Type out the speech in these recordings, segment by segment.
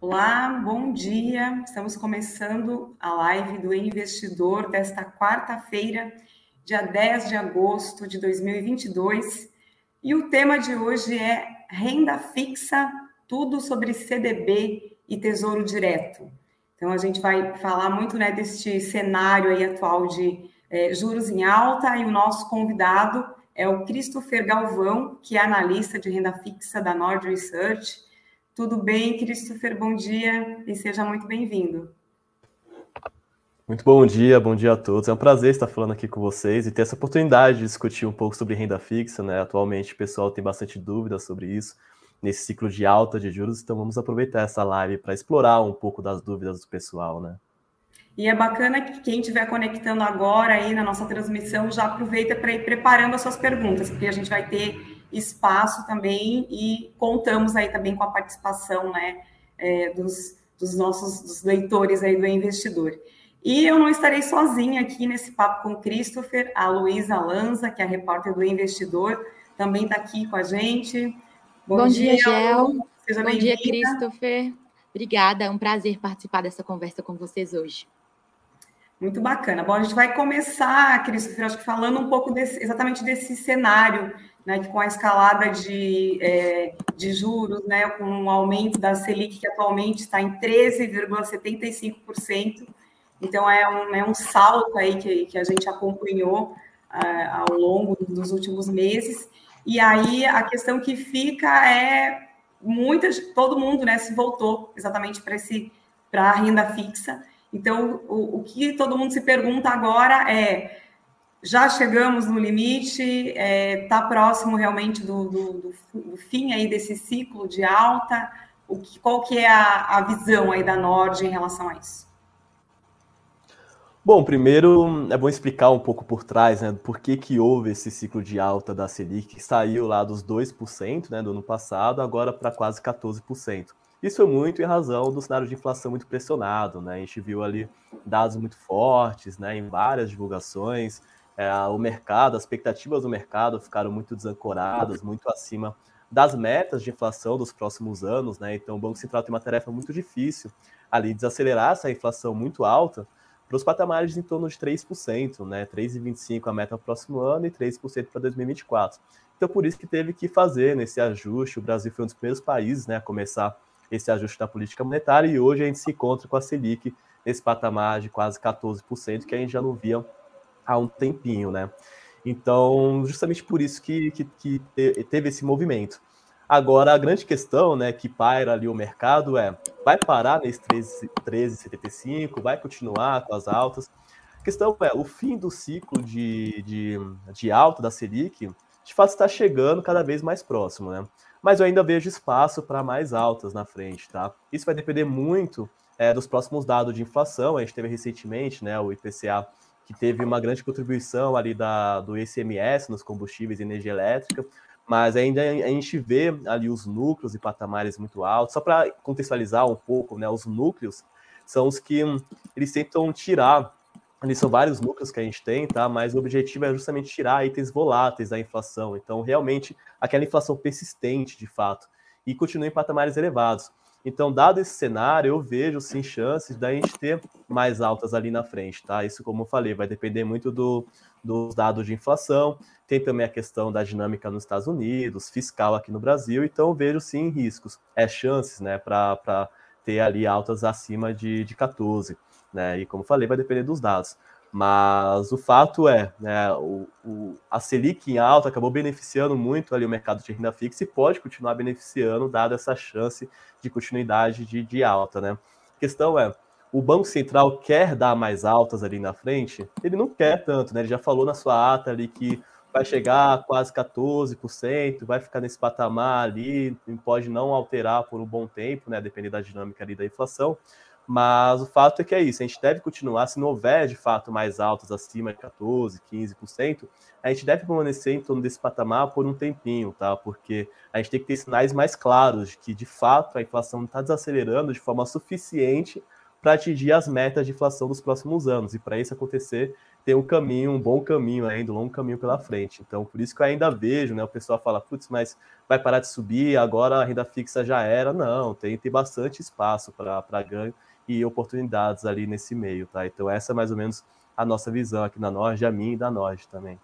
Olá, bom dia. Estamos começando a live do Investidor desta quarta-feira, dia 10 de agosto de 2022. E o tema de hoje é renda fixa, tudo sobre CDB e Tesouro Direto. Então, a gente vai falar muito né, deste cenário aí atual de é, juros em alta e o nosso convidado é o Christopher Galvão, que é analista de renda fixa da Nord Research tudo bem, Christopher? Bom dia e seja muito bem-vindo. Muito bom dia, bom dia a todos. É um prazer estar falando aqui com vocês e ter essa oportunidade de discutir um pouco sobre renda fixa, né? Atualmente o pessoal tem bastante dúvidas sobre isso, nesse ciclo de alta de juros, então vamos aproveitar essa live para explorar um pouco das dúvidas do pessoal, né? E é bacana que quem estiver conectando agora aí na nossa transmissão já aproveita para ir preparando as suas perguntas, porque a gente vai ter espaço também e contamos aí também com a participação né, é, dos, dos, nossos dos leitores aí do investidor. E eu não estarei sozinha aqui nesse papo com o Christopher, a Luísa Lanza, que é a repórter do Investidor, também está aqui com a gente. Bom, Bom dia, dia, Gel. Seja Bom dia, Christopher. Obrigada, é um prazer participar dessa conversa com vocês hoje. Muito bacana. Bom, a gente vai começar, Christopher, acho que falando um pouco desse, exatamente desse cenário né, que com a escalada de, é, de juros, né, com o um aumento da Selic, que atualmente está em 13,75%, então é um, é um salto aí que, que a gente acompanhou uh, ao longo dos últimos meses, e aí a questão que fica é muitas, todo mundo né, se voltou exatamente para esse para a renda fixa. Então, o, o que todo mundo se pergunta agora é já chegamos no limite, está é, tá próximo realmente do, do, do, fim aí desse ciclo de alta. O que, qual que é a, a visão aí da Nord em relação a isso? Bom, primeiro é bom explicar um pouco por trás, né, por que, que houve esse ciclo de alta da Selic, que saiu lá dos 2% né, do ano passado, agora para quase 14%. Isso foi muito em razão do cenário de inflação muito pressionado, né? A gente viu ali dados muito fortes, né, em várias divulgações, é, o mercado, as expectativas do mercado ficaram muito desancoradas, muito acima das metas de inflação dos próximos anos, né? Então o Banco Central tem uma tarefa muito difícil ali desacelerar essa inflação muito alta para os patamares em torno de 3%, né? 3,25% a meta no próximo ano e 3% para 2024. Então por isso que teve que fazer nesse ajuste. O Brasil foi um dos primeiros países, né, a começar esse ajuste da política monetária e hoje a gente se encontra com a Selic nesse patamar de quase 14%, que a gente já não via há um tempinho, né? Então, justamente por isso que, que, que teve esse movimento. Agora, a grande questão, né, que paira ali o mercado é: vai parar nesse 13,75? Vai continuar com as altas? A questão é: o fim do ciclo de, de, de alta da Selic, de fato, está chegando cada vez mais próximo, né? Mas eu ainda vejo espaço para mais altas na frente, tá? Isso vai depender muito é, dos próximos dados de inflação. A gente teve recentemente, né, o IPCA que teve uma grande contribuição ali da, do ICMS nos combustíveis e energia elétrica, mas ainda a gente vê ali os núcleos e patamares muito altos. Só para contextualizar um pouco, né, os núcleos são os que eles tentam tirar, ali são vários núcleos que a gente tem, tá? Mas o objetivo é justamente tirar itens voláteis da inflação. Então, realmente, aquela inflação persistente, de fato, e continua em patamares elevados. Então, dado esse cenário, eu vejo sim chances da gente ter mais altas ali na frente, tá? Isso, como eu falei, vai depender muito do, dos dados de inflação. Tem também a questão da dinâmica nos Estados Unidos, fiscal aqui no Brasil. Então, vejo sim riscos, é chances, né, para ter ali altas acima de, de 14, né? E como falei, vai depender dos dados. Mas o fato é, né, o, o, a Selic em alta acabou beneficiando muito ali o mercado de renda fixa e pode continuar beneficiando, dada essa chance de continuidade de, de alta. Né? A questão é, o Banco Central quer dar mais altas ali na frente? Ele não quer tanto, né? Ele já falou na sua ata ali que vai chegar a quase 14%, vai ficar nesse patamar ali, pode não alterar por um bom tempo, né? Dependendo da dinâmica ali da inflação. Mas o fato é que é isso, a gente deve continuar, se não houver de fato mais altas acima de 14%, 15%, a gente deve permanecer em torno desse patamar por um tempinho, tá? Porque a gente tem que ter sinais mais claros de que de fato a inflação está desacelerando de forma suficiente para atingir as metas de inflação dos próximos anos. E para isso acontecer, tem um caminho, um bom caminho ainda, um longo caminho pela frente. Então, por isso que eu ainda vejo, né? O pessoal fala, putz, mas vai parar de subir, agora a renda fixa já era. Não, tem, tem bastante espaço para ganho e oportunidades ali nesse meio, tá? Então, essa é mais ou menos a nossa visão aqui na Nord, a minha e da Nord também.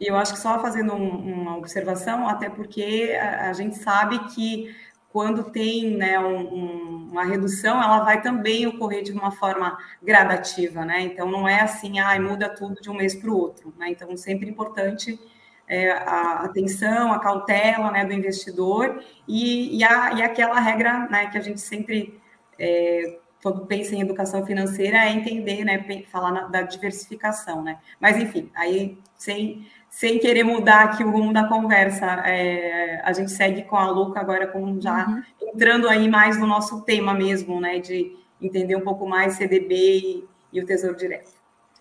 E eu acho que só fazendo um, uma observação, até porque a, a gente sabe que quando tem né, um, um, uma redução, ela vai também ocorrer de uma forma gradativa, né? Então não é assim, ah, muda tudo de um mês para o outro, né? Então sempre importante é, a atenção, a cautela né, do investidor e, e, a, e aquela regra né, que a gente sempre é, quando pensa em educação financeira é entender, né, falar na, da diversificação, né? Mas enfim, aí sem sem querer mudar aqui o rumo da conversa, é, a gente segue com a Luca agora com já uhum. entrando aí mais no nosso tema mesmo, né, de entender um pouco mais CDB e, e o Tesouro Direto.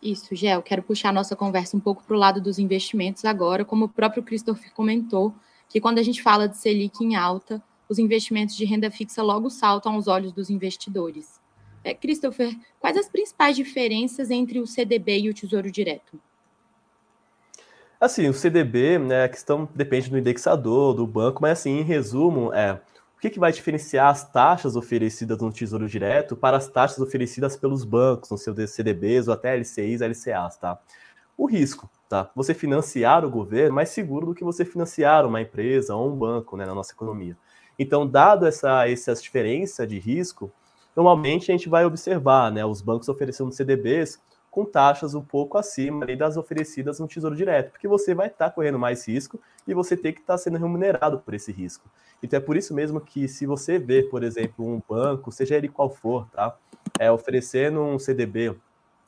Isso, Gel, quero puxar a nossa conversa um pouco para o lado dos investimentos agora, como o próprio Christopher comentou, que quando a gente fala de Selic em alta, os investimentos de renda fixa logo saltam aos olhos dos investidores. É, Christopher, quais as principais diferenças entre o CDB e o Tesouro Direto? Assim, o CDB, né, a questão depende do indexador, do banco, mas assim, em resumo, é o que, que vai diferenciar as taxas oferecidas no Tesouro Direto para as taxas oferecidas pelos bancos, no seu CDBs ou até LCIs, LCAs, tá? O risco, tá? Você financiar o governo é mais seguro do que você financiar uma empresa ou um banco, né, na nossa economia. Então, dado essa, essa diferença de risco, normalmente a gente vai observar né, os bancos oferecendo CDBs com taxas um pouco acima das oferecidas no Tesouro Direto, porque você vai estar tá correndo mais risco e você tem que estar tá sendo remunerado por esse risco. Então é por isso mesmo que se você vê, por exemplo, um banco, seja ele qual for, tá, é, oferecendo um CDB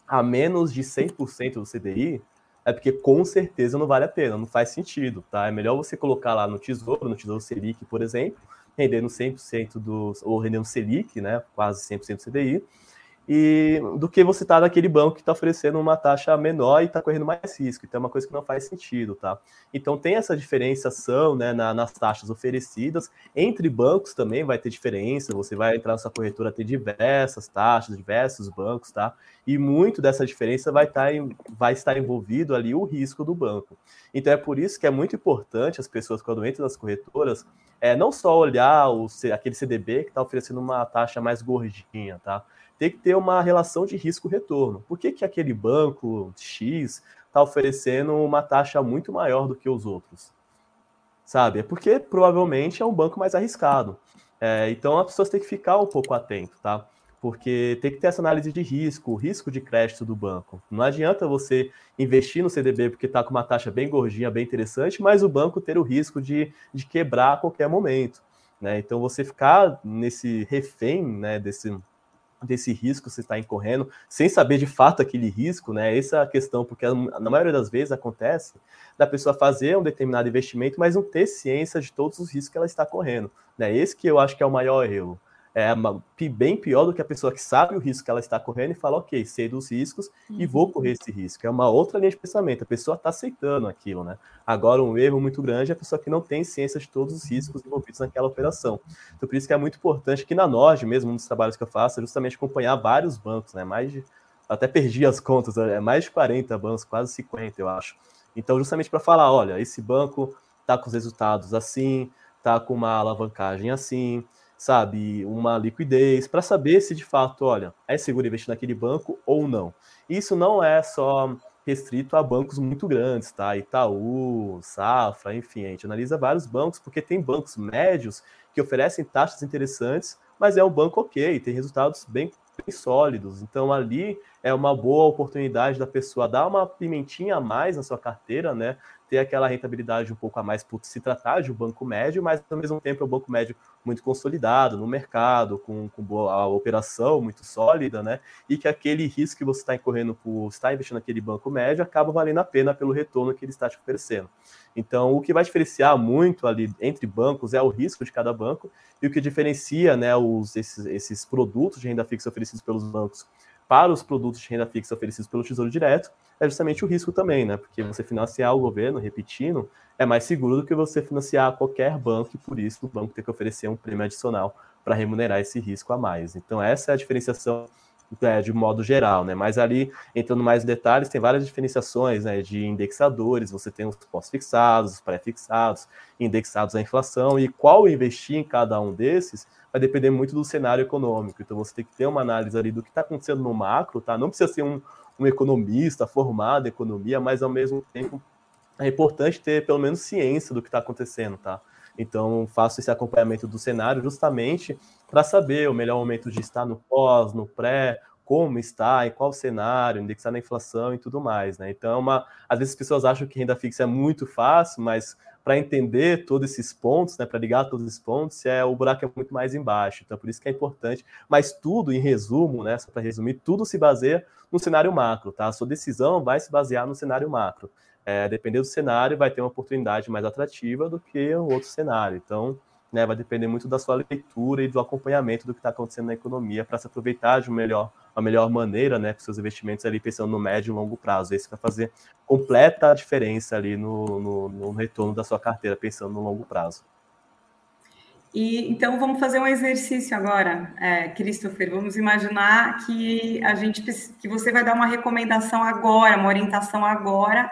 a menos de 100% do CDI, é porque com certeza não vale a pena, não faz sentido, tá? É melhor você colocar lá no Tesouro, no Tesouro Selic, por exemplo, rendendo 100% do, ou rendendo Selic, né, quase 100% do CDI, e do que você tá naquele banco que está oferecendo uma taxa menor e está correndo mais risco. Então é uma coisa que não faz sentido, tá? Então tem essa diferenciação né, na, nas taxas oferecidas. Entre bancos também vai ter diferença. Você vai entrar na sua corretora, ter diversas taxas, diversos bancos, tá? E muito dessa diferença vai estar, tá em, vai estar envolvido ali o risco do banco. Então é por isso que é muito importante as pessoas, quando entram nas corretoras, é não só olhar o, aquele CDB que está oferecendo uma taxa mais gordinha, tá? Tem que ter uma relação de risco-retorno. Por que, que aquele banco X está oferecendo uma taxa muito maior do que os outros? Sabe? É porque provavelmente é um banco mais arriscado. É, então as pessoas têm que ficar um pouco atento, tá? Porque tem que ter essa análise de risco, o risco de crédito do banco. Não adianta você investir no CDB porque está com uma taxa bem gordinha, bem interessante, mas o banco ter o risco de, de quebrar a qualquer momento. Né? Então você ficar nesse refém né, desse, desse risco você está incorrendo, sem saber de fato aquele risco, né? Essa é a questão, porque na maioria das vezes acontece da pessoa fazer um determinado investimento, mas não ter ciência de todos os riscos que ela está correndo, né? Esse que eu acho que é o maior erro é bem pior do que a pessoa que sabe o risco que ela está correndo e fala, ok, sei dos riscos e vou uhum. correr esse risco. É uma outra linha de pensamento, a pessoa está aceitando aquilo, né? Agora, um erro muito grande é a pessoa que não tem ciência de todos os riscos envolvidos naquela operação. Então, por isso que é muito importante que na Nord, mesmo um dos trabalhos que eu faço, é justamente acompanhar vários bancos, né? Mais de, até perdi as contas, é mais de 40 bancos, quase 50, eu acho. Então, justamente para falar, olha, esse banco está com os resultados assim, está com uma alavancagem assim, sabe, uma liquidez, para saber se de fato, olha, é seguro investir naquele banco ou não. Isso não é só restrito a bancos muito grandes, tá? Itaú, Safra, enfim, a gente analisa vários bancos, porque tem bancos médios que oferecem taxas interessantes, mas é um banco ok, tem resultados bem, bem sólidos. Então ali é uma boa oportunidade da pessoa dar uma pimentinha a mais na sua carteira, né? ter aquela rentabilidade um pouco a mais por se tratar de um banco médio, mas ao mesmo tempo é um banco médio muito consolidado no mercado, com, com boa, operação muito sólida, né? E que aquele risco que você está incorrendo por estar investindo naquele banco médio acaba valendo a pena pelo retorno que ele está te oferecendo. Então, o que vai diferenciar muito ali entre bancos é o risco de cada banco, e o que diferencia né, os, esses, esses produtos de renda fixa oferecidos pelos bancos para os produtos de renda fixa oferecidos pelo Tesouro Direto é justamente o risco também, né? Porque você financiar o governo, repetindo, é mais seguro do que você financiar qualquer banco e por isso o banco tem que oferecer um prêmio adicional para remunerar esse risco a mais. Então, essa é a diferenciação é, de modo geral, né? Mas ali, entrando mais em detalhes, tem várias diferenciações né, de indexadores, você tem os pós-fixados, os pré-fixados, indexados à inflação, e qual investir em cada um desses vai depender muito do cenário econômico. Então você tem que ter uma análise ali do que está acontecendo no macro, tá? Não precisa ser um, um economista formado em economia, mas ao mesmo tempo é importante ter pelo menos ciência do que está acontecendo, tá? Então, faço esse acompanhamento do cenário justamente para saber o melhor momento de estar no pós, no pré, como está, em qual cenário, indexar na inflação e tudo mais, né? Então, é uma, às vezes as pessoas acham que renda fixa é muito fácil, mas para entender todos esses pontos, né, para ligar todos esses pontos, é o buraco é muito mais embaixo. Então, por isso que é importante. Mas tudo, em resumo, né, só para resumir, tudo se baseia no cenário macro, tá? A sua decisão vai se basear no cenário macro é, dependendo do cenário, vai ter uma oportunidade mais atrativa do que o outro cenário. Então, né, vai depender muito da sua leitura e do acompanhamento do que está acontecendo na economia para se aproveitar de uma melhor, uma melhor maneira, né, com seus investimentos ali pensando no médio e longo prazo. Esse vai fazer completa diferença ali no, no, no retorno da sua carteira, pensando no longo prazo. E então vamos fazer um exercício agora, é, Christopher. Vamos imaginar que a gente que você vai dar uma recomendação agora, uma orientação agora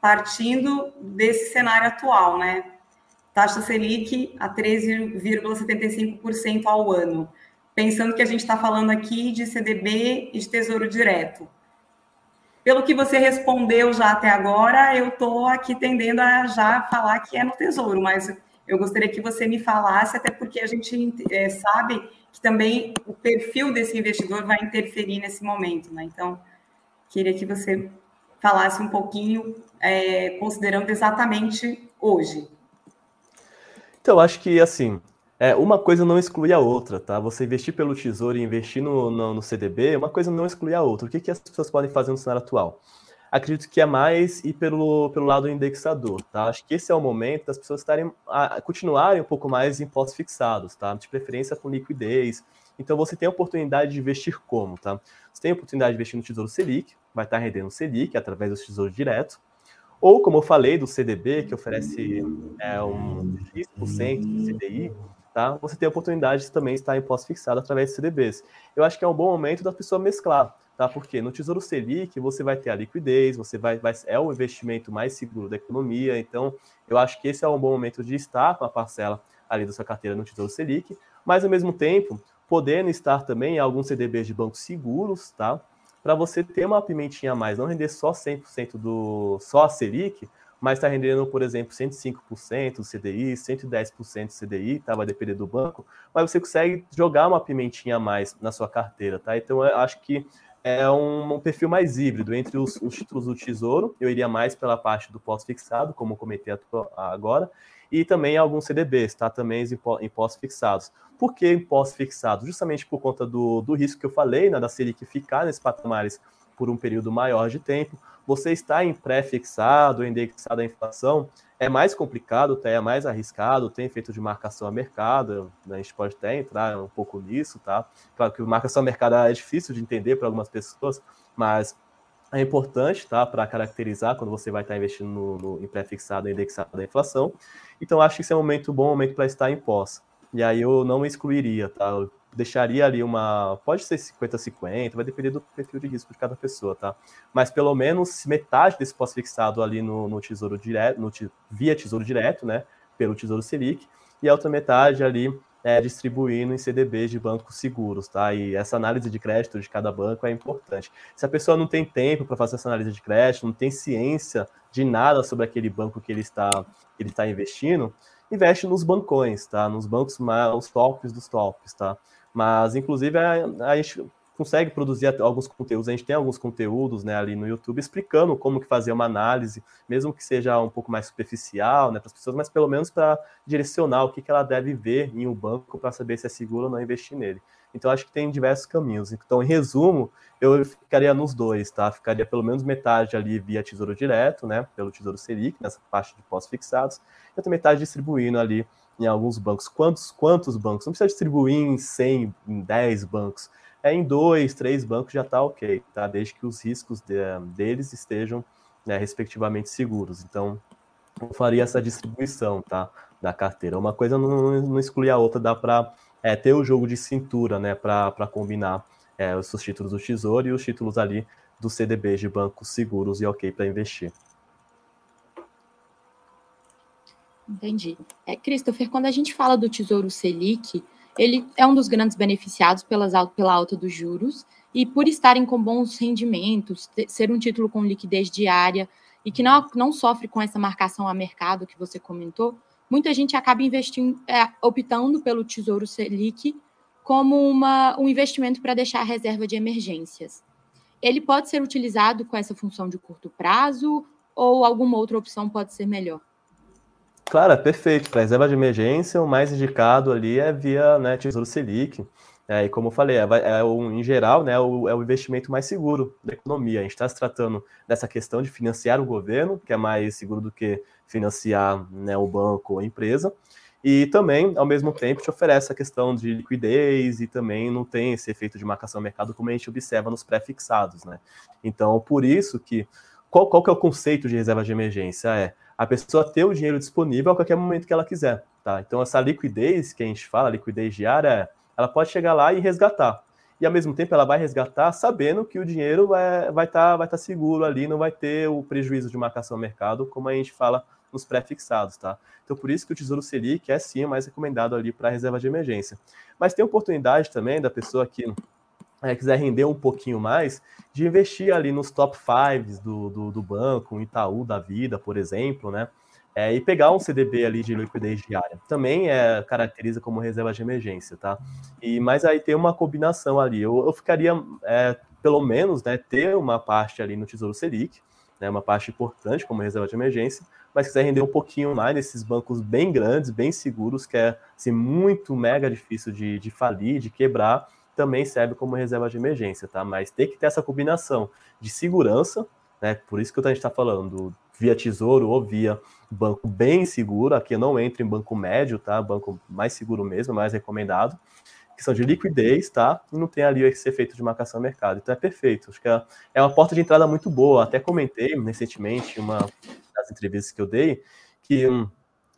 partindo desse cenário atual, né? Taxa Selic a 13,75% ao ano. Pensando que a gente está falando aqui de CDB e de Tesouro Direto. Pelo que você respondeu já até agora, eu estou aqui tendendo a já falar que é no Tesouro, mas eu gostaria que você me falasse, até porque a gente é, sabe que também o perfil desse investidor vai interferir nesse momento, né? Então, queria que você falasse um pouquinho, é, considerando exatamente hoje. Então, acho que, assim, é, uma coisa não exclui a outra, tá? Você investir pelo Tesouro e investir no, no, no CDB, uma coisa não exclui a outra. O que, que as pessoas podem fazer no cenário atual? Acredito que é mais ir pelo, pelo lado indexador, tá? Acho que esse é o momento das pessoas estarem, a, continuarem um pouco mais em pós fixados, tá? De preferência com liquidez. Então, você tem a oportunidade de investir como, tá? Você tem a oportunidade de investir no Tesouro Selic, vai estar rendendo Selic através do Tesouro Direto, ou, como eu falei, do CDB, que oferece é, um X% de CDI, tá? você tem a oportunidade de também estar em pós-fixado através de CDBs. Eu acho que é um bom momento da pessoa mesclar, tá? porque no Tesouro Selic você vai ter a liquidez, você vai, vai é o investimento mais seguro da economia, então eu acho que esse é um bom momento de estar com a parcela ali da sua carteira no Tesouro Selic, mas ao mesmo tempo, podendo estar também em alguns CDBs de bancos seguros, tá? Para você ter uma pimentinha a mais, não render só 100% do só a Selic, mas está rendendo, por exemplo, 105% do CDI, 110% do CDI, tá? Vai depender do banco, mas você consegue jogar uma pimentinha a mais na sua carteira, tá? Então eu acho que é um, um perfil mais híbrido entre os, os, títulos do Tesouro, eu iria mais pela parte do pós-fixado, como comentei agora, e também alguns CDBs, tá? Também em pós-fixados. Por que em pós-fixado? Justamente por conta do, do risco que eu falei, né, da Selic ficar nesses patamares por um período maior de tempo. Você está em pré-fixado, indexado à inflação, é mais complicado, tá? é mais arriscado, tem efeito de marcação a mercado, né? a gente pode até entrar um pouco nisso, tá? Claro que marcação a mercado é difícil de entender para algumas pessoas, mas é importante, tá? Para caracterizar quando você vai estar investindo no, no em pré-fixado, indexado à inflação. Então, acho que esse é um momento um bom momento para estar em pós. E aí eu não excluiria, tá? Eu deixaria ali uma. Pode ser 50-50, vai depender do perfil de risco de cada pessoa, tá? Mas pelo menos metade desse pós-fixado ali no, no Tesouro Direto, no, via Tesouro Direto, né? Pelo Tesouro Selic, e a outra metade ali é, distribuindo em CDBs de bancos seguros, tá? E essa análise de crédito de cada banco é importante. Se a pessoa não tem tempo para fazer essa análise de crédito, não tem ciência de nada sobre aquele banco que ele está, ele está investindo, investe nos bancões, tá? Nos bancos mais os tops dos tops, tá? Mas, inclusive, a, a gente consegue produzir alguns conteúdos, a gente tem alguns conteúdos né, ali no YouTube explicando como que fazer uma análise, mesmo que seja um pouco mais superficial né, para as pessoas, mas pelo menos para direcionar o que, que ela deve ver em um banco para saber se é seguro ou não investir nele. Então, acho que tem diversos caminhos. Então, em resumo, eu ficaria nos dois, tá? Ficaria pelo menos metade ali via Tesouro Direto, né? Pelo Tesouro Selic, nessa parte de pós-fixados, e outra metade distribuindo ali em alguns bancos. Quantos, quantos bancos? Não precisa distribuir em 100, em 10 bancos. É em dois, três bancos já está ok, tá? Desde que os riscos de, deles estejam né, respectivamente seguros. Então, eu faria essa distribuição, tá? Da carteira. Uma coisa não, não exclui a outra, dá para é, ter o jogo de cintura, né, para combinar é, os títulos do Tesouro e os títulos ali do CDB de bancos seguros e ok para investir. Entendi. É, Christopher, quando a gente fala do Tesouro Selic, ele é um dos grandes beneficiados pelas, pela alta dos juros e por estarem com bons rendimentos, ter, ser um título com liquidez diária e que não, não sofre com essa marcação a mercado que você comentou, muita gente acaba investindo, é, optando pelo Tesouro Selic como uma, um investimento para deixar a reserva de emergências. Ele pode ser utilizado com essa função de curto prazo ou alguma outra opção pode ser melhor? Claro, é perfeito. Para reserva de emergência, o mais indicado ali é via né, Tesouro Selic. É, e como eu falei, é, é o, em geral, né, o, é o investimento mais seguro da economia. A gente está se tratando dessa questão de financiar o governo, que é mais seguro do que financiar né, o banco ou a empresa. E também, ao mesmo tempo, te oferece a questão de liquidez e também não tem esse efeito de marcação mercado como a gente observa nos pré-fixados. Né? Então, por isso que. Qual, qual que é o conceito de reserva de emergência? É a pessoa ter o dinheiro disponível a qualquer momento que ela quiser. Tá? Então, essa liquidez que a gente fala, liquidez diária, ela pode chegar lá e resgatar. E ao mesmo tempo ela vai resgatar sabendo que o dinheiro é, vai estar tá, vai tá seguro ali, não vai ter o prejuízo de marcação ao mercado, como a gente fala nos pré-fixados, tá? Então por isso que o Tesouro Selic é sim mais recomendado ali para reserva de emergência. Mas tem oportunidade também da pessoa que é, quiser render um pouquinho mais, de investir ali nos top fives do, do, do banco, Itaú da vida, por exemplo, né? É, e pegar um CDB ali de liquidez diária. Também é, caracteriza como reserva de emergência, tá? E, mas aí tem uma combinação ali. Eu, eu ficaria, é, pelo menos, né, ter uma parte ali no Tesouro Selic, né, uma parte importante como reserva de emergência, mas quiser render um pouquinho mais nesses bancos bem grandes, bem seguros, que é assim, muito mega difícil de, de falir, de quebrar, também serve como reserva de emergência, tá? Mas tem que ter essa combinação de segurança, né? Por isso que a gente está falando via tesouro ou via banco bem seguro. Aqui não entra em banco médio, tá? Banco mais seguro mesmo, mais recomendado. Que são de liquidez, tá? E não tem ali esse efeito de marcação mercado. Então é perfeito. Acho que é, é uma porta de entrada muito boa. Até comentei recentemente, uma das entrevistas que eu dei, que. Hum,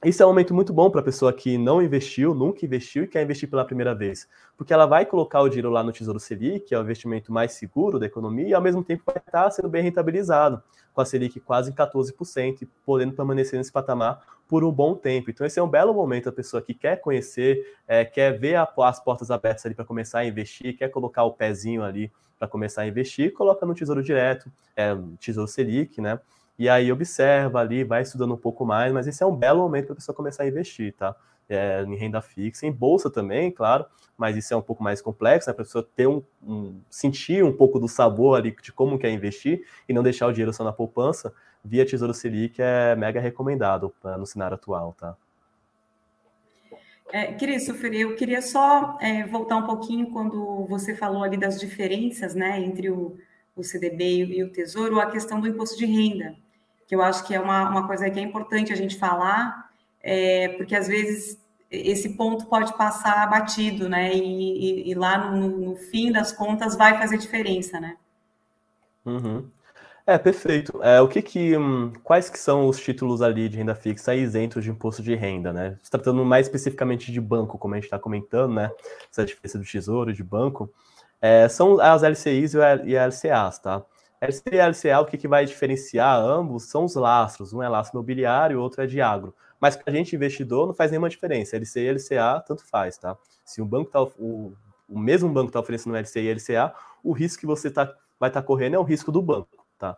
isso é um momento muito bom para a pessoa que não investiu, nunca investiu e quer investir pela primeira vez, porque ela vai colocar o dinheiro lá no Tesouro Selic, que é o investimento mais seguro da economia, e ao mesmo tempo vai estar sendo bem rentabilizado, com a Selic quase em 14% e podendo permanecer nesse patamar por um bom tempo. Então, esse é um belo momento a pessoa que quer conhecer, é, quer ver a, as portas abertas ali para começar a investir, quer colocar o pezinho ali para começar a investir, coloca no Tesouro Direto, é, Tesouro Selic, né? E aí observa ali, vai estudando um pouco mais, mas esse é um belo momento para a pessoa começar a investir, tá? É, em renda fixa, em bolsa também, claro, mas isso é um pouco mais complexo, né? para a pessoa ter um, um, sentir um pouco do sabor ali de como quer investir e não deixar o dinheiro só na poupança, via Tesouro Selic é mega recomendado pra, no cenário atual, tá? É, Christopher, eu queria só é, voltar um pouquinho quando você falou ali das diferenças, né, entre o, o CDB e o Tesouro, a questão do imposto de renda que eu acho que é uma, uma coisa que é importante a gente falar, é, porque às vezes esse ponto pode passar batido, né? E, e, e lá no, no, fim das contas vai fazer diferença, né? Uhum. É, perfeito. É, o que que, hum, quais que são os títulos ali de renda fixa isentos de imposto de renda, né? Se tratando mais especificamente de banco, como a gente está comentando, né? Essa diferença do tesouro, de banco, é, são as LCIs e as LCAs, tá? LCA e LCA, o que, que vai diferenciar ambos são os lastros. Um é lastro imobiliário, o outro é de agro. Mas para a gente, investidor, não faz nenhuma diferença. LCA e LCA, tanto faz, tá? Se o banco tá, o, o mesmo banco está oferecendo LCA e LCA, o risco que você tá, vai estar tá correndo é o risco do banco, tá?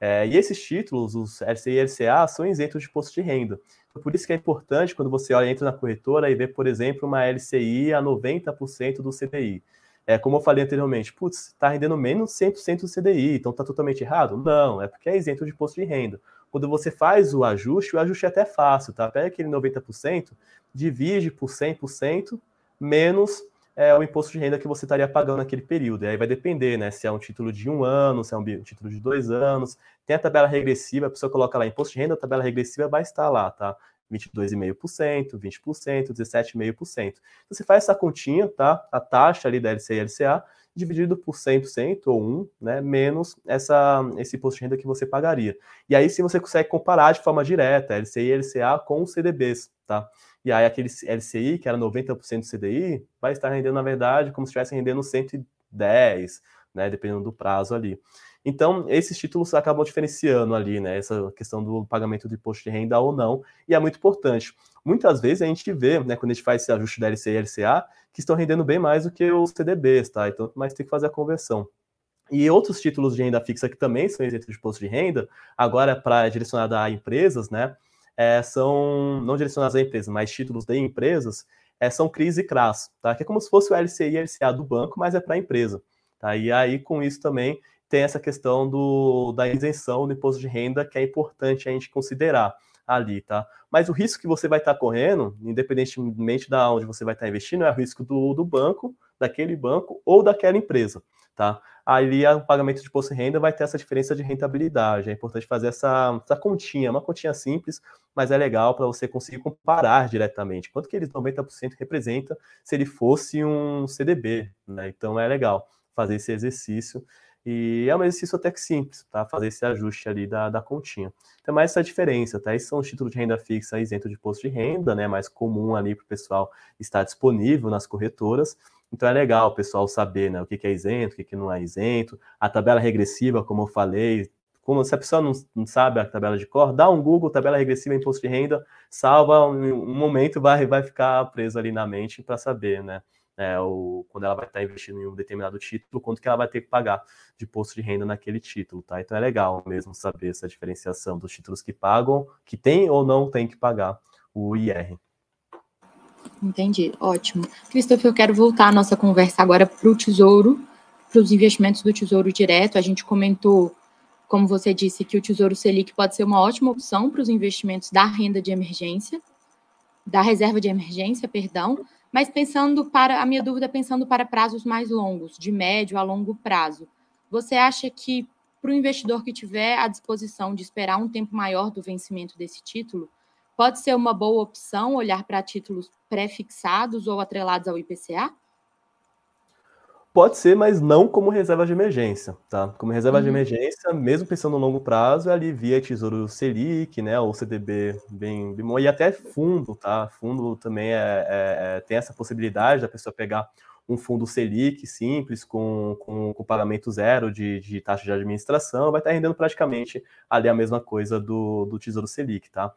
É, e esses títulos, os LCA e LCA, são isentos de imposto de renda. Então, por isso que é importante quando você olha, entra na corretora e vê, por exemplo, uma LCI a 90% do CDI. É, como eu falei anteriormente, putz, está rendendo menos 100% do CDI, então está totalmente errado? Não, é porque é isento de imposto de renda. Quando você faz o ajuste, o ajuste é até fácil, tá? Pega aquele 90%, divide por 100%, menos é, o imposto de renda que você estaria pagando naquele período. E aí vai depender, né? Se é um título de um ano, se é um título de dois anos. Tem a tabela regressiva, a pessoa coloca lá imposto de renda, a tabela regressiva vai estar lá, tá? 22,5%, 20%, 17,5%. Então, você faz essa continha, tá? A taxa ali da LCA e LCA, dividido por 100% ou 1, né, menos essa, esse imposto de renda que você pagaria. E aí sim você consegue comparar de forma direta LCI e LCA com os CDBs, tá? e aí aquele LCI, que era 90% do CDI, vai estar rendendo, na verdade, como se estivesse rendendo 110, né, dependendo do prazo ali. Então, esses títulos acabam diferenciando ali, né, essa questão do pagamento do imposto de renda ou não, e é muito importante. Muitas vezes a gente vê, né, quando a gente faz esse ajuste da LCI e LCA, que estão rendendo bem mais do que os CDBs, tá? Então, mas tem que fazer a conversão. E outros títulos de renda fixa que também são isentos de imposto de renda, agora para direcionada a empresas, né? É, são não direcionados a empresas, mas títulos de empresas, é, são CRIs e CRAS, tá? Que é como se fosse o LCI e LCA do banco, mas é para a empresa. Tá? E aí, com isso também, tem essa questão do, da isenção do imposto de renda, que é importante a gente considerar ali, tá? Mas o risco que você vai estar correndo, independentemente da onde você vai estar investindo, é o risco do, do banco, daquele banco ou daquela empresa tá? Ali o pagamento de imposto de renda vai ter essa diferença de rentabilidade. É importante fazer essa, essa continha, uma continha simples, mas é legal para você conseguir comparar diretamente. Quanto que eles 90% representa se ele fosse um CDB, né? Então é legal fazer esse exercício. E é um exercício até que simples, tá? Fazer esse ajuste ali da, da continha. Tem mais essa diferença, tá? Esses são os títulos de renda fixa isento de imposto de renda, né? Mais comum ali para o pessoal estar disponível nas corretoras. Então é legal o pessoal saber né, o que, é isento, o que, não é isento. A tabela regressiva, como eu falei, como se a pessoa não, não, sabe a tabela de cor, dá um Google, tabela regressiva, imposto de renda, salva um, um momento, vai, vai ficar preso ali na mente para saber, né? É, o, quando ela vai estar investindo em um determinado título, quanto que ela vai ter que pagar de imposto de renda naquele título, tá? Então é legal mesmo saber essa diferenciação dos títulos que pagam, que tem ou não tem que pagar o IR. Entendi, ótimo. Christopher, eu quero voltar a nossa conversa agora para o Tesouro, para os investimentos do Tesouro Direto. A gente comentou, como você disse, que o Tesouro Selic pode ser uma ótima opção para os investimentos da renda de emergência, da reserva de emergência, perdão, mas pensando para, a minha dúvida é pensando para prazos mais longos, de médio a longo prazo. Você acha que para o investidor que tiver à disposição de esperar um tempo maior do vencimento desse título, Pode ser uma boa opção olhar para títulos pré-fixados ou atrelados ao IPCA? Pode ser, mas não como reserva de emergência, tá? Como reserva uhum. de emergência, mesmo pensando no longo prazo, é ali via Tesouro Selic, né, ou CDB bem, bem e até fundo, tá? Fundo também é, é, é, tem essa possibilidade da pessoa pegar um fundo Selic simples, com, com, com pagamento zero de, de, taxa de administração, vai estar rendendo praticamente ali a mesma coisa do, do Tesouro Selic, tá?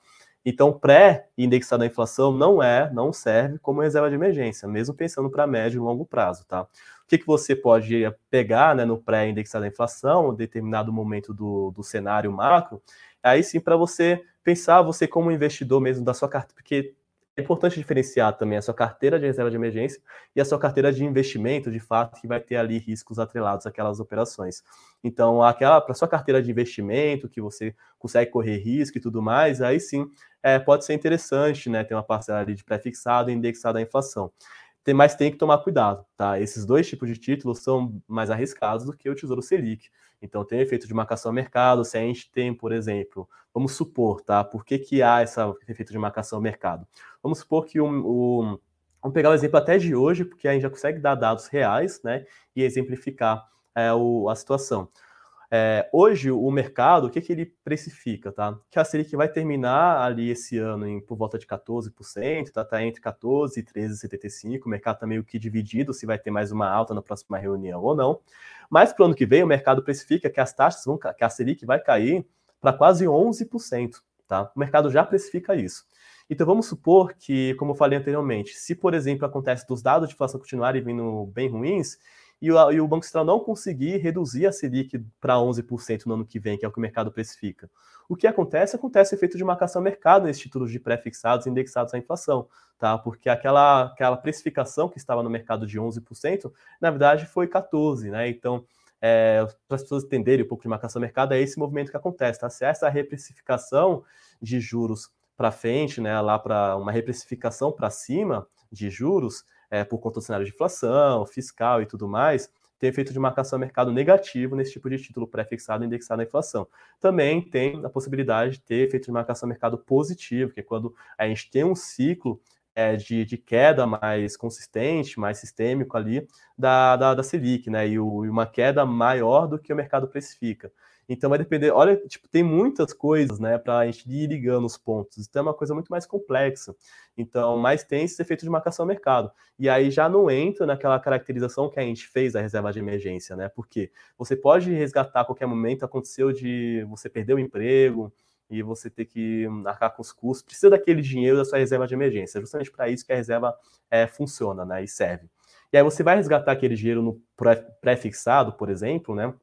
Então, pré-indexado à inflação não é, não serve como reserva de emergência, mesmo pensando para médio e longo prazo, tá? Que, que você pode pegar né, no pré-indexado à inflação, em determinado momento do, do cenário macro, aí sim para você pensar, você como investidor mesmo da sua carta, porque é importante diferenciar também a sua carteira de reserva de emergência e a sua carteira de investimento, de fato, que vai ter ali riscos atrelados àquelas operações. Então, aquela para sua carteira de investimento, que você consegue correr risco e tudo mais, aí sim é, pode ser interessante, né? Ter uma parcela ali de pré-fixado e indexado à inflação. Mas tem que tomar cuidado, tá? Esses dois tipos de títulos são mais arriscados do que o Tesouro Selic. Então, tem efeito de marcação ao mercado. Se a gente tem, por exemplo, vamos supor, tá? Por que, que há esse efeito de marcação ao mercado? Vamos supor que o, o, Vamos pegar o exemplo até de hoje, porque a gente já consegue dar dados reais, né? E exemplificar é, o, a situação. É, hoje, o mercado, o que, que ele precifica, tá? Que a Selic vai terminar ali esse ano em, por volta de 14%, tá, tá entre 14% e 13,75%. O mercado está meio que dividido se vai ter mais uma alta na próxima reunião ou não. Mas para o ano que vem, o mercado precifica que as taxas vão, que a Selic vai cair para quase 11%, tá? O mercado já precifica isso. Então vamos supor que, como eu falei anteriormente, se, por exemplo, acontece dos dados de inflação continuarem vindo bem ruins, e o, e o Banco Central não conseguir reduzir a Selic para 11% no ano que vem, que é o que o mercado precifica. O que acontece? Acontece efeito de marcação mercado nesses títulos de pré-fixados indexados à inflação, tá? Porque aquela, aquela precificação que estava no mercado de 11%, na verdade foi 14%, né? Então, é, para as pessoas entenderem um pouco de marcação mercado, é esse movimento que acontece, tá? Se essa reprecificação de juros para frente, né, lá para uma reprecificação para cima de juros, é, por conta do cenário de inflação, fiscal e tudo mais, tem efeito de marcação a mercado negativo nesse tipo de título pré-fixado indexado à inflação. Também tem a possibilidade de ter efeito de marcação a mercado positivo, que é quando a gente tem um ciclo é, de, de, queda mais consistente, mais sistêmico ali da, da, da Selic, né? E, o, e, uma queda maior do que o mercado precifica. Então vai depender, olha, tipo, tem muitas coisas, né, para a gente ir ligando os pontos. Então é uma coisa muito mais complexa. Então, mas tem esse efeito de marcação ao mercado. E aí já não entra naquela caracterização que a gente fez da reserva de emergência, né? Porque você pode resgatar a qualquer momento, aconteceu de você perder o emprego, e você ter que arcar com os custos, precisa daquele dinheiro da sua reserva de emergência. É justamente para isso que a reserva é, funciona né, e serve. E aí você vai resgatar aquele dinheiro no pré-fixado, por exemplo, né?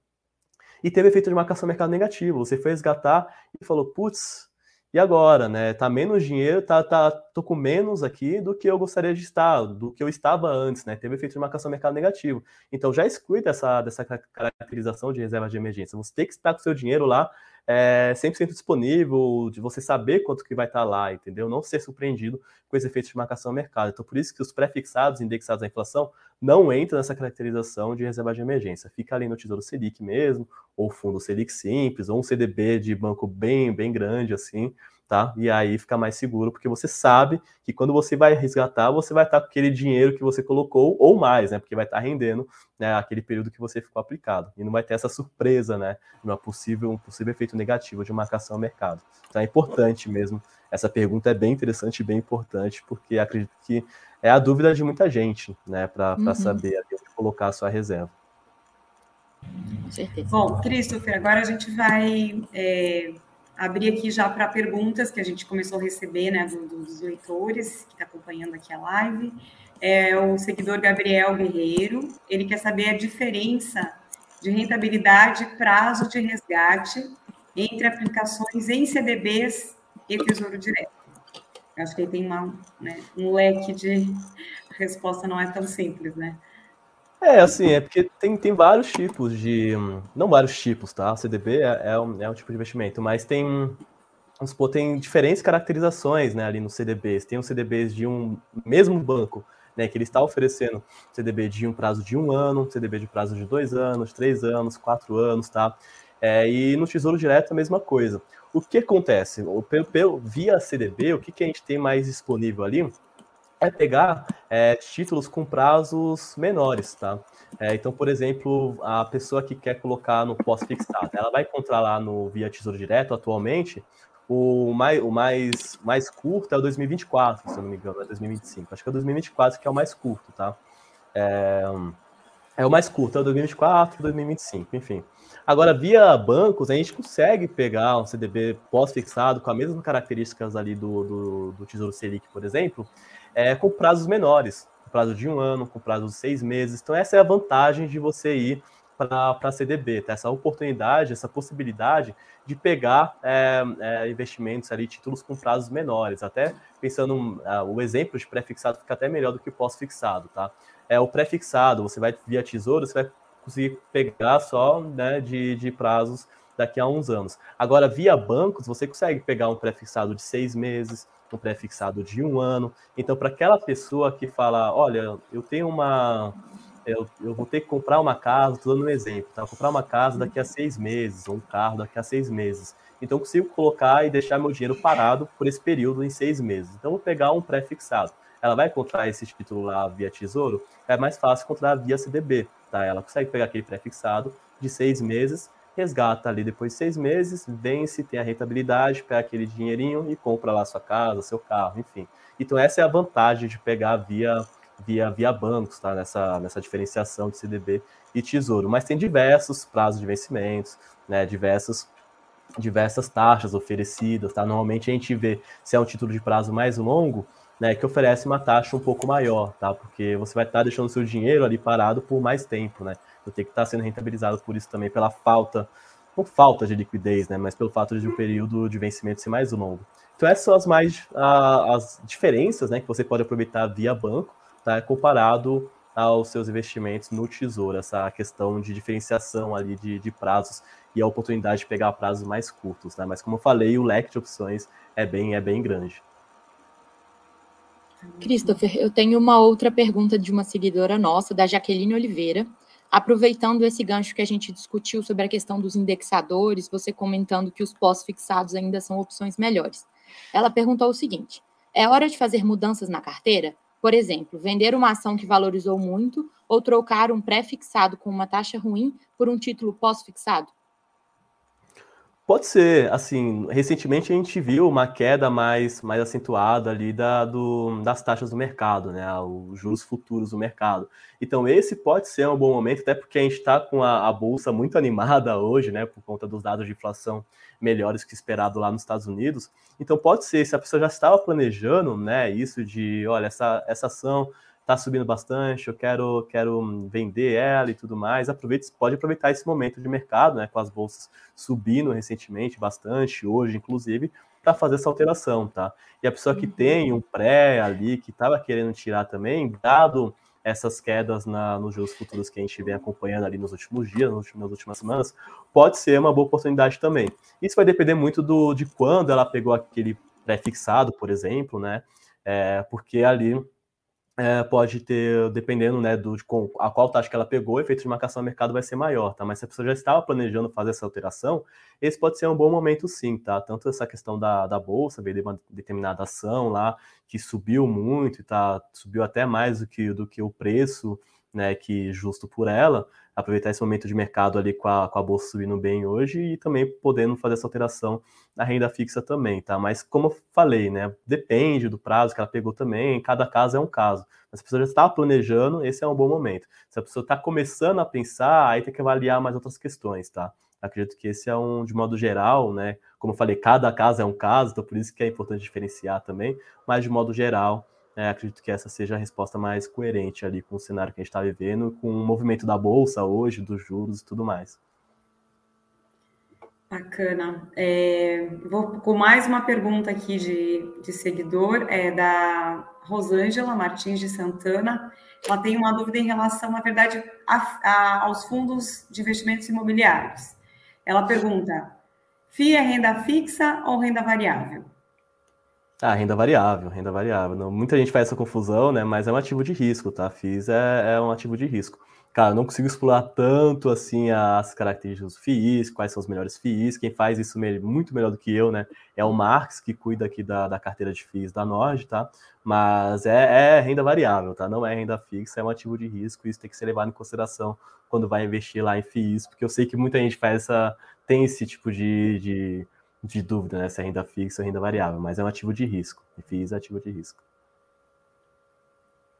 E teve efeito de marcação mercado negativo. Você foi resgatar e falou, putz, e agora, né? Tá menos dinheiro, tá, tá, tô com menos aqui do que eu gostaria de estar, do que eu estava antes, né? Teve efeito de marcação mercado negativo. Então já exclui dessa, dessa caracterização de reserva de emergência. Você tem que estar com seu dinheiro lá é, 100% disponível, de você saber quanto que vai estar lá, entendeu? Não ser surpreendido com esse efeito de marcação ao mercado. Então, por isso que os pré-fixados indexados à inflação não entram nessa caracterização de reserva de emergência. Fica ali no Tesouro Selic mesmo, ou fundo Selic simples, ou um CDB de banco bem, bem grande, assim, tá? E aí fica mais seguro, porque você sabe que quando você vai resgatar, você vai estar com aquele dinheiro que você colocou ou mais, né? Porque vai estar rendendo né, aquele período que você ficou aplicado. E não vai ter essa surpresa, né? De uma possível, um possível efeito negativo de marcação ao mercado. Então é importante mesmo. Essa pergunta é bem interessante e bem importante, porque acredito que é a dúvida de muita gente, né? Para uhum. saber onde colocar a sua reserva. Com certeza. Bom, Christopher, agora a gente vai. É abrir aqui já para perguntas que a gente começou a receber, né, dos leitores que está acompanhando aqui a live. É o seguidor Gabriel Guerreiro, ele quer saber a diferença de rentabilidade e prazo de resgate entre aplicações em CDBs e Tesouro Direto. Eu acho que ele tem uma, né, um leque de resposta não é tão simples, né? É, assim, é porque tem, tem vários tipos de. Não vários tipos, tá? CDB é, é, um, é um tipo de investimento, mas tem. Vamos supor, tem diferentes caracterizações né, ali nos CDBs. Tem os CDBs de um mesmo banco, né? Que ele está oferecendo CDB de um prazo de um ano, CDB de prazo de dois anos, três anos, quatro anos, tá? É, e no Tesouro Direto a mesma coisa. O que acontece? O, pelo, via CDB, o que, que a gente tem mais disponível ali? É pegar é, títulos com prazos menores, tá? É, então, por exemplo, a pessoa que quer colocar no pós-fixado, ela vai encontrar lá no Via Tesouro Direto, atualmente, o mais, o mais, mais curto é o 2024, se eu não me engano, é 2025. Acho que é o 2024 que é o mais curto, tá? É, é o mais curto, é o 2024, 2025, enfim. Agora, via bancos, a gente consegue pegar um CDB pós-fixado com as mesmas características ali do, do, do Tesouro Selic, por exemplo, é, com prazos menores, com prazo de um ano, com prazo de seis meses. Então, essa é a vantagem de você ir para a CDB, tá? essa oportunidade, essa possibilidade de pegar é, é, investimentos ali, títulos com prazos menores. Até pensando, uh, o exemplo de pré-fixado fica até melhor do que pós-fixado, tá? É o pré-fixado, você vai via tesouro, você vai conseguir pegar só né, de, de prazos daqui a uns anos. Agora, via bancos, você consegue pegar um pré-fixado de seis meses, um pré-fixado de um ano. Então, para aquela pessoa que fala, olha, eu tenho uma. Eu, eu vou ter que comprar uma casa, estou dando um exemplo, tá? Vou comprar uma casa daqui a seis meses, ou um carro daqui a seis meses. Então, eu consigo colocar e deixar meu dinheiro parado por esse período em seis meses. Então, vou pegar um pré-fixado. Ela vai encontrar esse título lá via Tesouro, é mais fácil encontrar via CDB, tá? Ela consegue pegar aquele pré-fixado de seis meses resgata ali depois de seis meses, vence, tem a rentabilidade, pega aquele dinheirinho e compra lá sua casa, seu carro, enfim. Então essa é a vantagem de pegar via via via bancos, tá? Nessa nessa diferenciação de CDB e tesouro. Mas tem diversos prazos de vencimentos, né? Diversos diversas taxas oferecidas, tá? Normalmente a gente vê se é um título de prazo mais longo, né, que oferece uma taxa um pouco maior, tá? Porque você vai estar deixando seu dinheiro ali parado por mais tempo, né? Eu tenho que estar sendo rentabilizado por isso também, pela falta, não falta de liquidez, né, mas pelo fato de um período de vencimento ser mais longo. Então essas são as mais as diferenças, né, que você pode aproveitar via banco, tá, comparado aos seus investimentos no Tesouro, essa questão de diferenciação ali de, de prazos e a oportunidade de pegar prazos mais curtos, né? Mas como eu falei, o leque de opções é bem é bem grande. Christopher, eu tenho uma outra pergunta de uma seguidora nossa, da Jaqueline Oliveira aproveitando esse gancho que a gente discutiu sobre a questão dos indexadores, você comentando que os pós-fixados ainda são opções melhores. Ela perguntou o seguinte: É hora de fazer mudanças na carteira? Por exemplo, vender uma ação que valorizou muito ou trocar um pré-fixado com uma taxa ruim por um título pós-fixado? Pode ser, assim, recentemente a gente viu uma queda mais, mais acentuada ali da, do, das taxas do mercado, né, os juros futuros do mercado. Então esse pode ser um bom momento, até porque a gente está com a, a, bolsa muito animada hoje, né, por conta dos dados de inflação melhores que esperado lá nos Estados Unidos. Então pode ser, se a pessoa já estava planejando, né, isso de, olha, essa, essa ação está subindo bastante, eu quero, quero vender ela e tudo mais, aproveite, pode aproveitar esse momento de mercado, né, com as bolsas subindo recentemente bastante, hoje inclusive, para fazer essa alteração, tá? E a pessoa que uhum. tem um pré ali, que estava querendo tirar também, dado essas quedas na, nos juros futuros que a gente vem acompanhando ali nos últimos dias, nas últimas semanas, pode ser uma boa oportunidade também. Isso vai depender muito do, de quando ela pegou aquele pré-fixado, por exemplo, né? É, porque ali é, pode ter, dependendo né, do, de com, a qual taxa que ela pegou, o efeito de marcação no mercado vai ser maior, tá? Mas se a pessoa já estava planejando fazer essa alteração, esse pode ser um bom momento sim, tá? Tanto essa questão da, da bolsa, ver uma determinada ação lá que subiu muito, tá? Subiu até mais do que, do que o preço, né, que justo por ela, aproveitar esse momento de mercado ali com a, com a bolsa subindo bem hoje e também podendo fazer essa alteração na renda fixa também, tá? Mas como eu falei, né, depende do prazo que ela pegou também, cada caso é um caso. Mas se a pessoa já está planejando, esse é um bom momento. Se a pessoa está começando a pensar, aí tem que avaliar mais outras questões, tá? Acredito que esse é um, de modo geral, né? Como eu falei, cada caso é um caso, então por isso que é importante diferenciar também, mas de modo geral, é, acredito que essa seja a resposta mais coerente ali com o cenário que a gente está vivendo, com o movimento da bolsa hoje, dos juros e tudo mais. Bacana. É, vou com mais uma pergunta aqui de, de seguidor, é da Rosângela Martins de Santana. Ela tem uma dúvida em relação, na verdade, a, a, aos fundos de investimentos imobiliários. Ela pergunta: FII é renda fixa ou renda variável? Ah, renda variável, renda variável. Não, muita gente faz essa confusão, né? Mas é um ativo de risco, tá? FIIs é, é um ativo de risco. Cara, não consigo explorar tanto assim as características dos FIIs, quais são os melhores FIIs. Quem faz isso muito melhor do que eu, né? É o Marx, que cuida aqui da, da carteira de FIIs da Nord, tá? Mas é, é, renda variável, tá? Não é renda fixa, é um ativo de risco. Isso tem que ser levado em consideração quando vai investir lá em FIIs, porque eu sei que muita gente faz essa, tem esse tipo de, de de dúvida, né? Se é renda fixa ou renda variável, mas é um ativo de risco. FIIs é ativo de risco.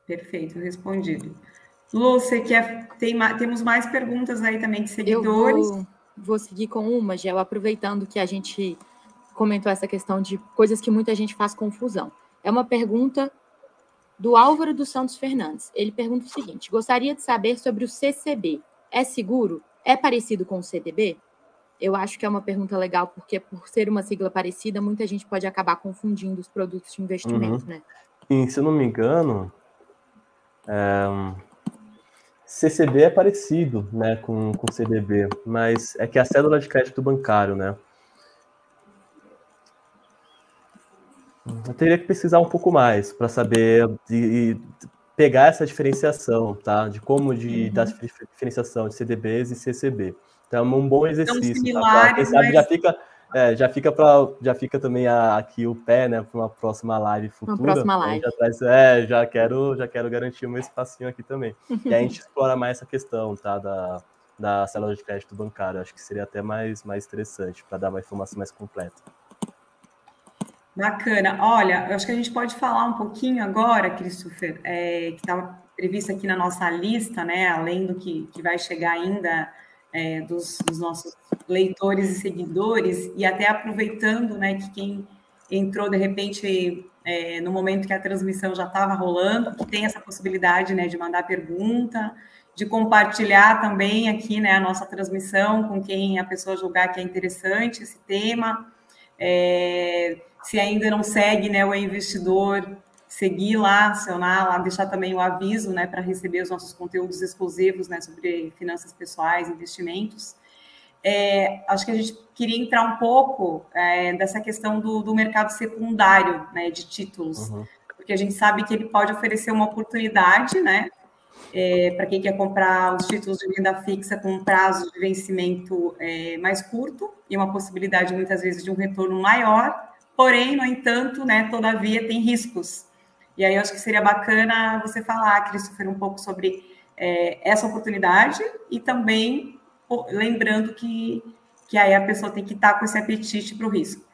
Perfeito, respondido. Lu, você quer, tem, temos mais perguntas aí também de seguidores. Eu vou, vou seguir com uma, Gel, aproveitando que a gente comentou essa questão de coisas que muita gente faz confusão. É uma pergunta do Álvaro dos Santos Fernandes. Ele pergunta o seguinte: gostaria de saber sobre o CCB. É seguro? É parecido com o CDB? Eu acho que é uma pergunta legal, porque por ser uma sigla parecida, muita gente pode acabar confundindo os produtos de investimento, uhum. né? E, se eu não me engano, é... CCB é parecido né, com, com CDB, mas é que é a cédula de crédito bancário, né? Eu teria que pesquisar um pouco mais para saber de, pegar essa diferenciação, tá? De como de uhum. da diferenciação de CDBs e CCB. Então, é um bom exercício. Tá? Quem sabe mas... já fica, é, já fica para já fica também a, aqui o pé, né, para uma próxima live futura. Uma próxima live. Já, traz, é, já quero, já quero garantir o meu espacinho aqui também. e a gente explora mais essa questão, tá, da da célula de crédito bancário. Acho que seria até mais mais interessante para dar uma informação mais completa. Bacana. Olha, eu acho que a gente pode falar um pouquinho agora, Christopher, é, que estava previsto aqui na nossa lista, né? Além do que, que vai chegar ainda é, dos, dos, nossos leitores e seguidores, e até aproveitando né, que quem entrou de repente é, no momento que a transmissão já estava rolando, que tem essa possibilidade né, de mandar pergunta, de compartilhar também aqui né, a nossa transmissão com quem a pessoa julgar que é interessante esse tema. É, se ainda não segue né, o investidor, seguir lá, acionar lá, deixar também o aviso, né, para receber os nossos conteúdos exclusivos, né, sobre finanças pessoais, investimentos. É, acho que a gente queria entrar um pouco é, dessa questão do, do, mercado secundário, né, de títulos, uhum. porque a gente sabe que ele pode oferecer uma oportunidade, né, é, para quem quer comprar os títulos de renda fixa com um prazo de vencimento é, mais curto e uma possibilidade muitas vezes de um retorno maior, porém, no entanto, né, todavia, tem riscos. E aí eu acho que seria bacana você falar, Christopher, um pouco sobre é, essa oportunidade e também lembrando que, que aí a pessoa tem que estar com esse apetite para o risco.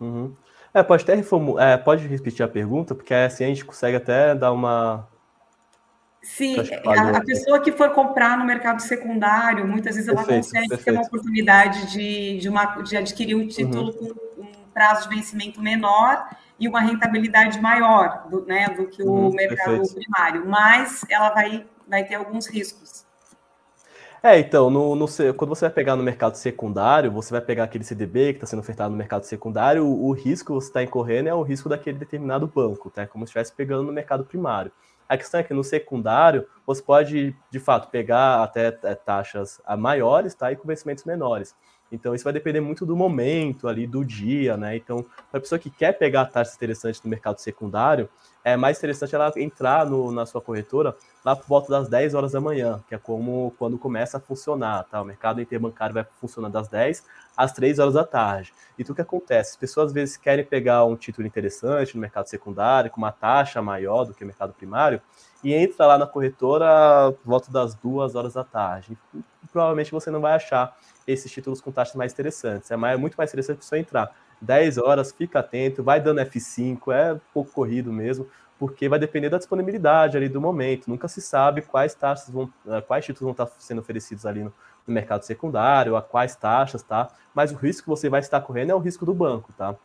Uhum. É, pode até é, pode repetir a pergunta, porque assim a gente consegue até dar uma. Sim, a, a, pessoa que for comprar no mercado secundário, muitas vezes ela perfeito, consegue perfeito. ter uma oportunidade de, de, uma, de adquirir um título uhum. com um prazo de vencimento menor e uma rentabilidade maior do, né, do que o uhum, mercado perfeito. primário, mas ela vai, vai ter alguns riscos. É, então, no, no, quando você vai pegar no mercado secundário, você vai pegar aquele CDB que está sendo ofertado no mercado secundário, o, o risco que você está incorrendo é o risco daquele determinado banco, tá? Como se estivesse pegando no mercado primário. A questão é que no secundário, você pode, de fato, pegar até é, taxas maiores tá? e com vencimentos menores. Então, isso vai depender muito do momento ali, do dia, né? Então, para a pessoa que quer pegar taxas interessantes no mercado secundário, é mais interessante ela entrar no, na sua corretora lá por volta das 10 horas da manhã, que é como quando começa a funcionar, tá? O mercado interbancário vai funcionar das 10 às 3 horas da tarde. E o que acontece? As pessoas às vezes querem pegar um título interessante no mercado secundário, com uma taxa maior do que o mercado primário, e entra lá na corretora por volta das 2 horas da tarde. Provavelmente você não vai achar esses títulos com taxas mais interessantes. É mais, muito mais interessante pessoa entrar 10 horas, fica atento, vai dando F5, é pouco corrido mesmo, porque vai depender da disponibilidade ali do momento. Nunca se sabe quais taxas vão, eh, quais títulos vão estar sendo oferecidos ali no, no mercado secundário, a quais taxas, tá? Mas o risco que você vai estar correndo é o risco do banco, tá?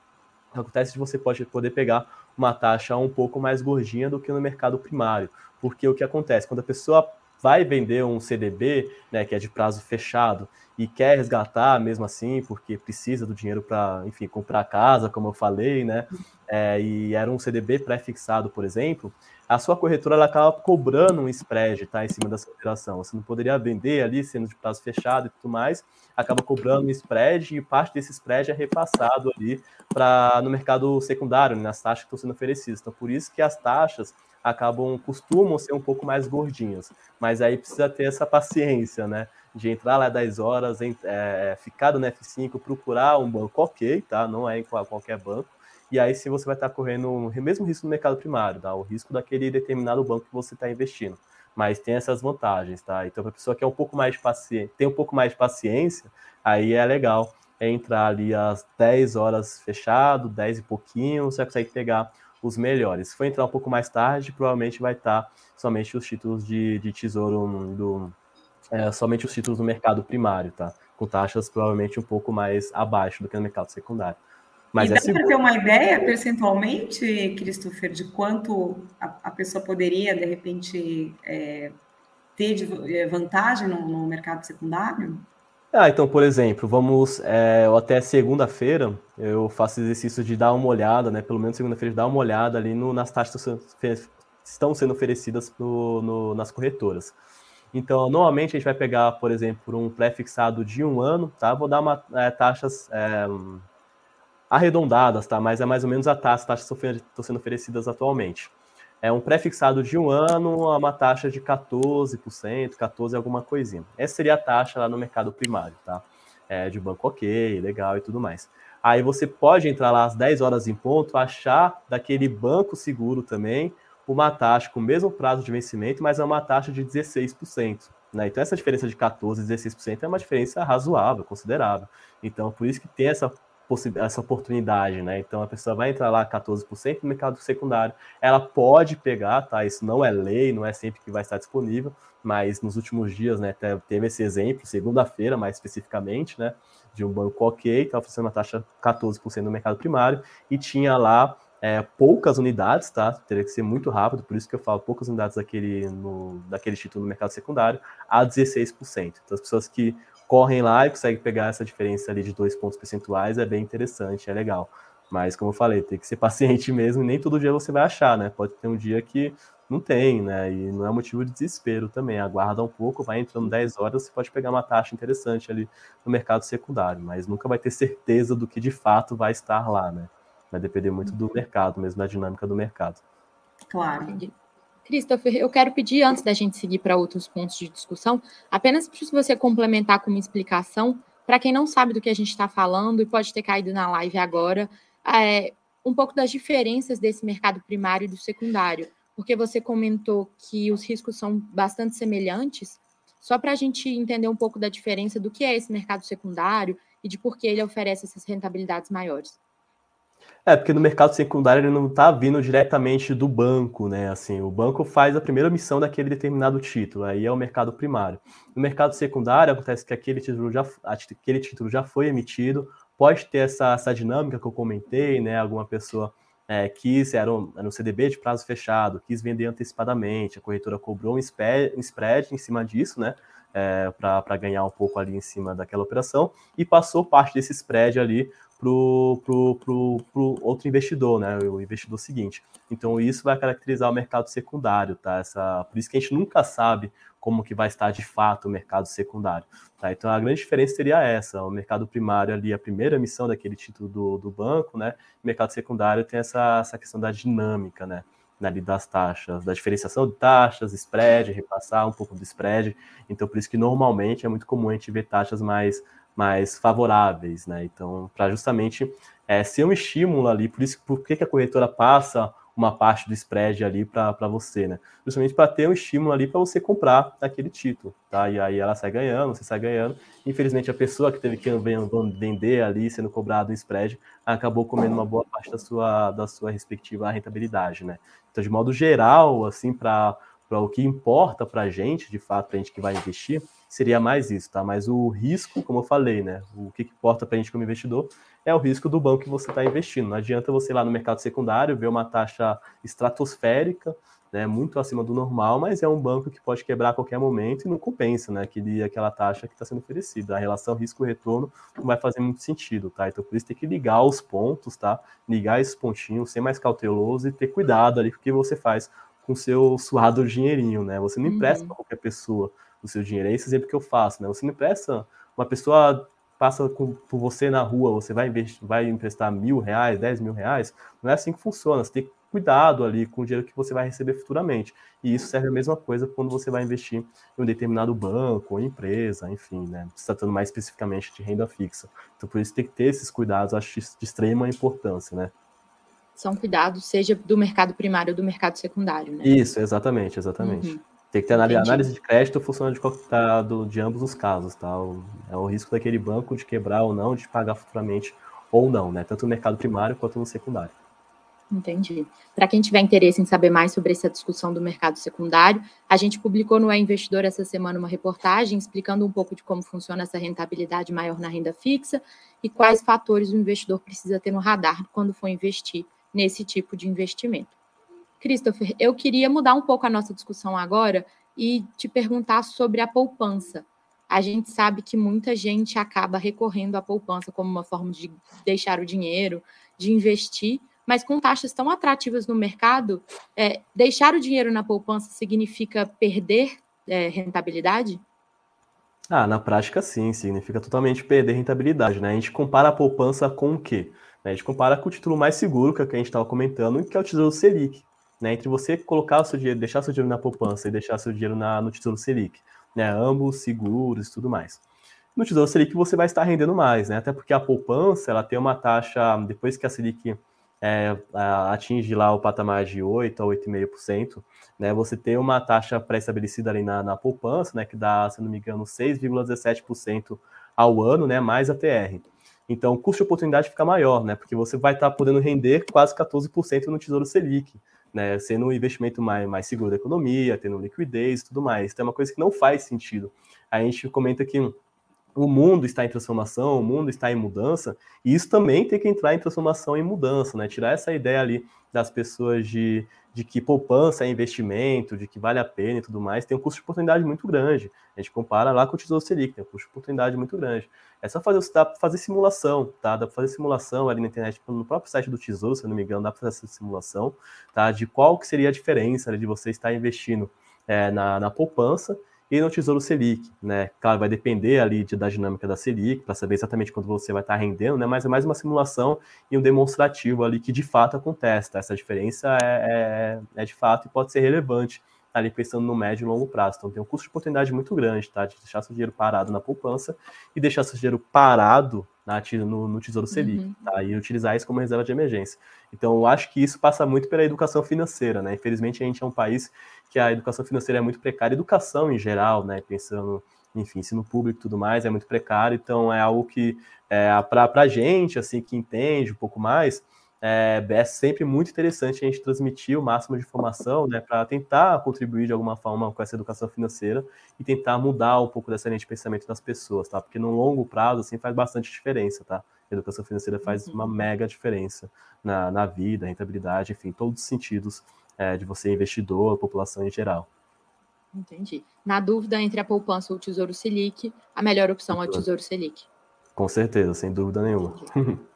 Acontece que você pode poder pegar uma taxa um pouco mais gordinha do que no mercado primário, porque o que acontece quando a pessoa vai vender um CDB, né, que é de prazo fechado, e quer resgatar mesmo assim, porque precisa do dinheiro para, enfim, comprar casa, como eu falei, né, é, e era um CDB pré-fixado, por exemplo, a sua corretora ela acaba cobrando um spread, tá, em cima dessa operação. Você não poderia vender ali, sendo de prazo fechado e tudo mais, acaba cobrando um spread e parte desse spread é repassado ali para no mercado secundário, né, nas taxas que estão sendo oferecidas. Então, por isso que as taxas acabam, costumam ser um pouco mais gordinhos. Mas aí precisa ter essa paciência, né? De entrar lá 10 horas, é, ficar no F5, procurar um banco ok, tá? Não é em qualquer banco. E aí sim você vai estar correndo o mesmo risco no mercado primário, tá? O risco daquele determinado banco que você está investindo. Mas tem essas vantagens, tá? Então, para a pessoa que é um pouco mais paciência, tem um pouco mais de paciência, aí é legal entrar ali às 10 horas fechado, 10 e pouquinho, você consegue pegar os melhores. Se for entrar um pouco mais tarde, provavelmente vai estar somente os títulos de, de tesouro do. É, somente os títulos no mercado primário, tá? Com taxas provavelmente um pouco mais abaixo do que no mercado secundário. Mas e é dá para ter uma ideia percentualmente, Christopher, de quanto a, a pessoa poderia, de repente, é, ter de é, vantagem no, no mercado secundário? Ah, então, por exemplo, vamos é, até segunda-feira eu faço exercício de dar uma olhada, né? Pelo menos segunda-feira, de dar uma olhada ali no, nas taxas que estão sendo oferecidas no, no, nas corretoras. Então, normalmente a gente vai pegar, por exemplo, um pré-fixado de um ano, tá? Vou dar uma, é, taxas é, arredondadas, tá? Mas é mais ou menos a taxa, taxas que estão sendo oferecidas atualmente é um pré-fixado de um ano a uma taxa de 14%, 14% alguma coisinha. Essa seria a taxa lá no mercado primário, tá? É, de banco ok, legal e tudo mais. Aí você pode entrar lá às 10 horas em ponto, achar daquele banco seguro também uma taxa com o mesmo prazo de vencimento, mas é uma taxa de 16%. Né? Então essa diferença de 14% e 16% é uma diferença razoável, considerável. Então por isso que tem essa essa oportunidade, né? Então a pessoa vai entrar lá 14% no mercado secundário, ela pode pegar, tá? Isso não é lei, não é sempre que vai estar disponível, mas nos últimos dias, né, teve esse exemplo, segunda-feira mais especificamente, né, de um banco ok, estava oferecendo uma taxa 14% no mercado primário e tinha lá é, poucas unidades, tá? Teria que ser muito rápido, por isso que eu falo poucas unidades daquele, no, daquele título no mercado secundário, a 16%. Então, as pessoas que correm lá e conseguem pegar essa diferença ali de dois pontos percentuais, é bem interessante, é legal. Mas, como eu falei, tem que ser paciente mesmo, e nem todo dia você vai achar, né? Pode ter um dia que não tem, né? E não é motivo de desespero também. Aguarda um pouco, vai entrando 10 horas, você pode pegar uma taxa interessante ali no mercado secundário, mas nunca vai ter certeza do que de fato vai estar lá, né? Vai depender muito do mercado, mesmo da dinâmica do mercado. Claro. Christopher, eu quero pedir, antes da gente seguir para outros pontos de discussão, apenas para você complementar com uma explicação, para quem não sabe do que a gente está falando e pode ter caído na live agora, é, um pouco das diferenças desse mercado primário e do secundário, porque você comentou que os riscos são bastante semelhantes, só para a gente entender um pouco da diferença do que é esse mercado secundário e de por que ele oferece essas rentabilidades maiores. É, porque no mercado secundário ele não está vindo diretamente do banco, né? Assim, o banco faz a primeira missão daquele determinado título, aí é o mercado primário. No mercado secundário acontece que aquele título já, aquele título já foi emitido, pode ter essa, essa dinâmica que eu comentei, né? Alguma pessoa é, quis, era um, era um CDB de prazo fechado, quis vender antecipadamente, a corretora cobrou um spread, um spread em cima disso, né? É, para ganhar um pouco ali em cima daquela operação e passou parte desse spread ali pro, pro, pro, pro outro investidor, né? O investidor seguinte. Então isso vai caracterizar o mercado secundário, tá? Essa, por isso que a gente nunca sabe como que vai estar de fato o mercado secundário. Tá? Então a grande diferença seria essa: o mercado primário ali, a primeira emissão daquele título do, do banco, né? O mercado secundário tem essa, essa questão da dinâmica, né? Ali das taxas, da diferenciação de taxas, spread, repassar um pouco do spread. Então, por isso que normalmente é muito comum a gente ver taxas mais mais favoráveis, né? Então, para justamente é, ser um estímulo ali, por isso por que, que a corretora passa uma parte do spread ali para você, né? Justamente para ter um estímulo ali para você comprar aquele título, tá? E aí ela sai ganhando, você sai ganhando. Infelizmente, a pessoa que teve que vender ali, sendo cobrado um spread, acabou comendo uma boa parte da sua, da sua respectiva rentabilidade, né? Então, de modo geral, assim, para o que importa para a gente, de fato, para a gente que vai investir, seria mais isso, tá? Mas o risco, como eu falei, né? O que importa para a gente como investidor é o risco do banco que você está investindo. Não adianta você ir lá no mercado secundário ver uma taxa estratosférica, né? Muito acima do normal, mas é um banco que pode quebrar a qualquer momento e não compensa, né? Aquele, aquela taxa que está sendo oferecida. A relação risco-retorno não vai fazer muito sentido, tá? Então por isso tem que ligar os pontos, tá? Ligar esses pontinhos, ser mais cauteloso e ter cuidado ali com o que você faz com o seu suado dinheirinho, né? Você não empresta uhum. para qualquer pessoa o seu dinheiro. É esse exemplo que eu faço, né? Você não empresta, uma pessoa passa com, por você na rua, você vai, investir, vai emprestar mil reais, dez mil reais, não é assim que funciona. Você tem que cuidado ali com o dinheiro que você vai receber futuramente. E isso serve a mesma coisa quando você vai investir em um determinado banco ou empresa, enfim, né? Se tratando mais especificamente de renda fixa. Então, por isso tem que ter esses cuidados, acho de extrema importância, né? São cuidados, seja do mercado primário ou do mercado secundário, né? Isso, exatamente, exatamente. Uhum. Tem que ter análise, análise de crédito funciona de, tá, do, de ambos os casos, tá? O, é o risco daquele banco de quebrar ou não, de pagar futuramente ou não, né? Tanto no mercado primário quanto no secundário. Entendi. Para quem tiver interesse em saber mais sobre essa discussão do mercado secundário, a gente publicou no É Investidor essa semana uma reportagem explicando um pouco de como funciona essa rentabilidade maior na renda fixa e quais fatores o investidor precisa ter no radar quando for investir nesse tipo de investimento. Christopher, eu queria mudar um pouco a nossa discussão agora e te perguntar sobre a poupança. A gente sabe que muita gente acaba recorrendo à poupança como uma forma de deixar o dinheiro, de investir, mas com taxas tão atrativas no mercado, é, deixar o dinheiro na poupança significa perder é, rentabilidade? Ah, na prática sim, significa totalmente perder rentabilidade, né? A gente compara a poupança com o quê? A gente compara com o título mais seguro, que, é que a gente estava comentando, que é o Tesouro Selic, né, entre você colocar o seu dinheiro, deixar seu dinheiro na poupança e deixar seu dinheiro na, no Tesouro Selic, né, ambos seguros e tudo mais. No Tesouro Selic você vai estar rendendo mais, né, até porque a poupança ela tem uma taxa, depois que a Selic é, atinge lá o patamar de 8 a 8,5%, né, você tem uma taxa pré-estabelecida ali na, na poupança, né, que dá, se não me engano, 6,17% ao ano, né, mais a TR. Então, o custo de oportunidade fica maior, né, porque você vai estar podendo render quase 14% no Tesouro Selic, né, sendo um investimento mais, mais seguro da economia, tendo liquidez e tudo mais. Então é uma coisa que não faz sentido. A gente comenta que o mundo está em transformação, o mundo está em mudança, e isso também tem que entrar em transformação e mudança, né? Tirar essa ideia ali das pessoas de, de que poupança é investimento, de que vale a pena e tudo mais, tem um custo de oportunidade muito grande. A gente compara lá com o Tesouro Selic, tem um custo de oportunidade muito grande. É só fazer, dá fazer simulação, tá? Dá para fazer simulação ali na internet, no próprio site do Tesouro, se não me engano, dá para fazer essa simulação, tá? De qual que seria a diferença de você estar investindo é, na, na poupança e no Tesouro Selic, né? Claro, vai depender ali de, da dinâmica da Selic, para saber exatamente quando você vai estar rendendo, né? Mas é mais uma simulação e um demonstrativo ali que de fato acontece, tá? Essa diferença é, é, é de fato e pode ser relevante tá ali pensando no médio e longo prazo. Então tem um custo de oportunidade muito grande, tá? De deixar seu dinheiro parado na poupança e deixar seu dinheiro parado na, no, no Tesouro Selic, uhum. tá? E utilizar isso como reserva de emergência. Então, eu acho que isso passa muito pela educação financeira, né? Infelizmente, a gente é um país que a educação financeira é muito precária, educação em geral, né? Pensando, enfim, ensino público e tudo mais, é muito precário, então é algo que, é, para a gente, assim, que entende um pouco mais, é, é, sempre muito interessante a gente transmitir o máximo de informação, né, para tentar contribuir de alguma forma com essa educação financeira e tentar mudar um pouco dessa linha de pensamento das pessoas, tá? Porque no longo prazo, assim, faz bastante diferença, tá? A educação financeira faz uhum. uma mega diferença na, na vida, rentabilidade, enfim, todos os sentidos é, de você investidor, população em geral. Entendi. Na dúvida entre a poupança ou o Tesouro Selic, a melhor opção é o Tesouro Selic. Com certeza, sem dúvida nenhuma.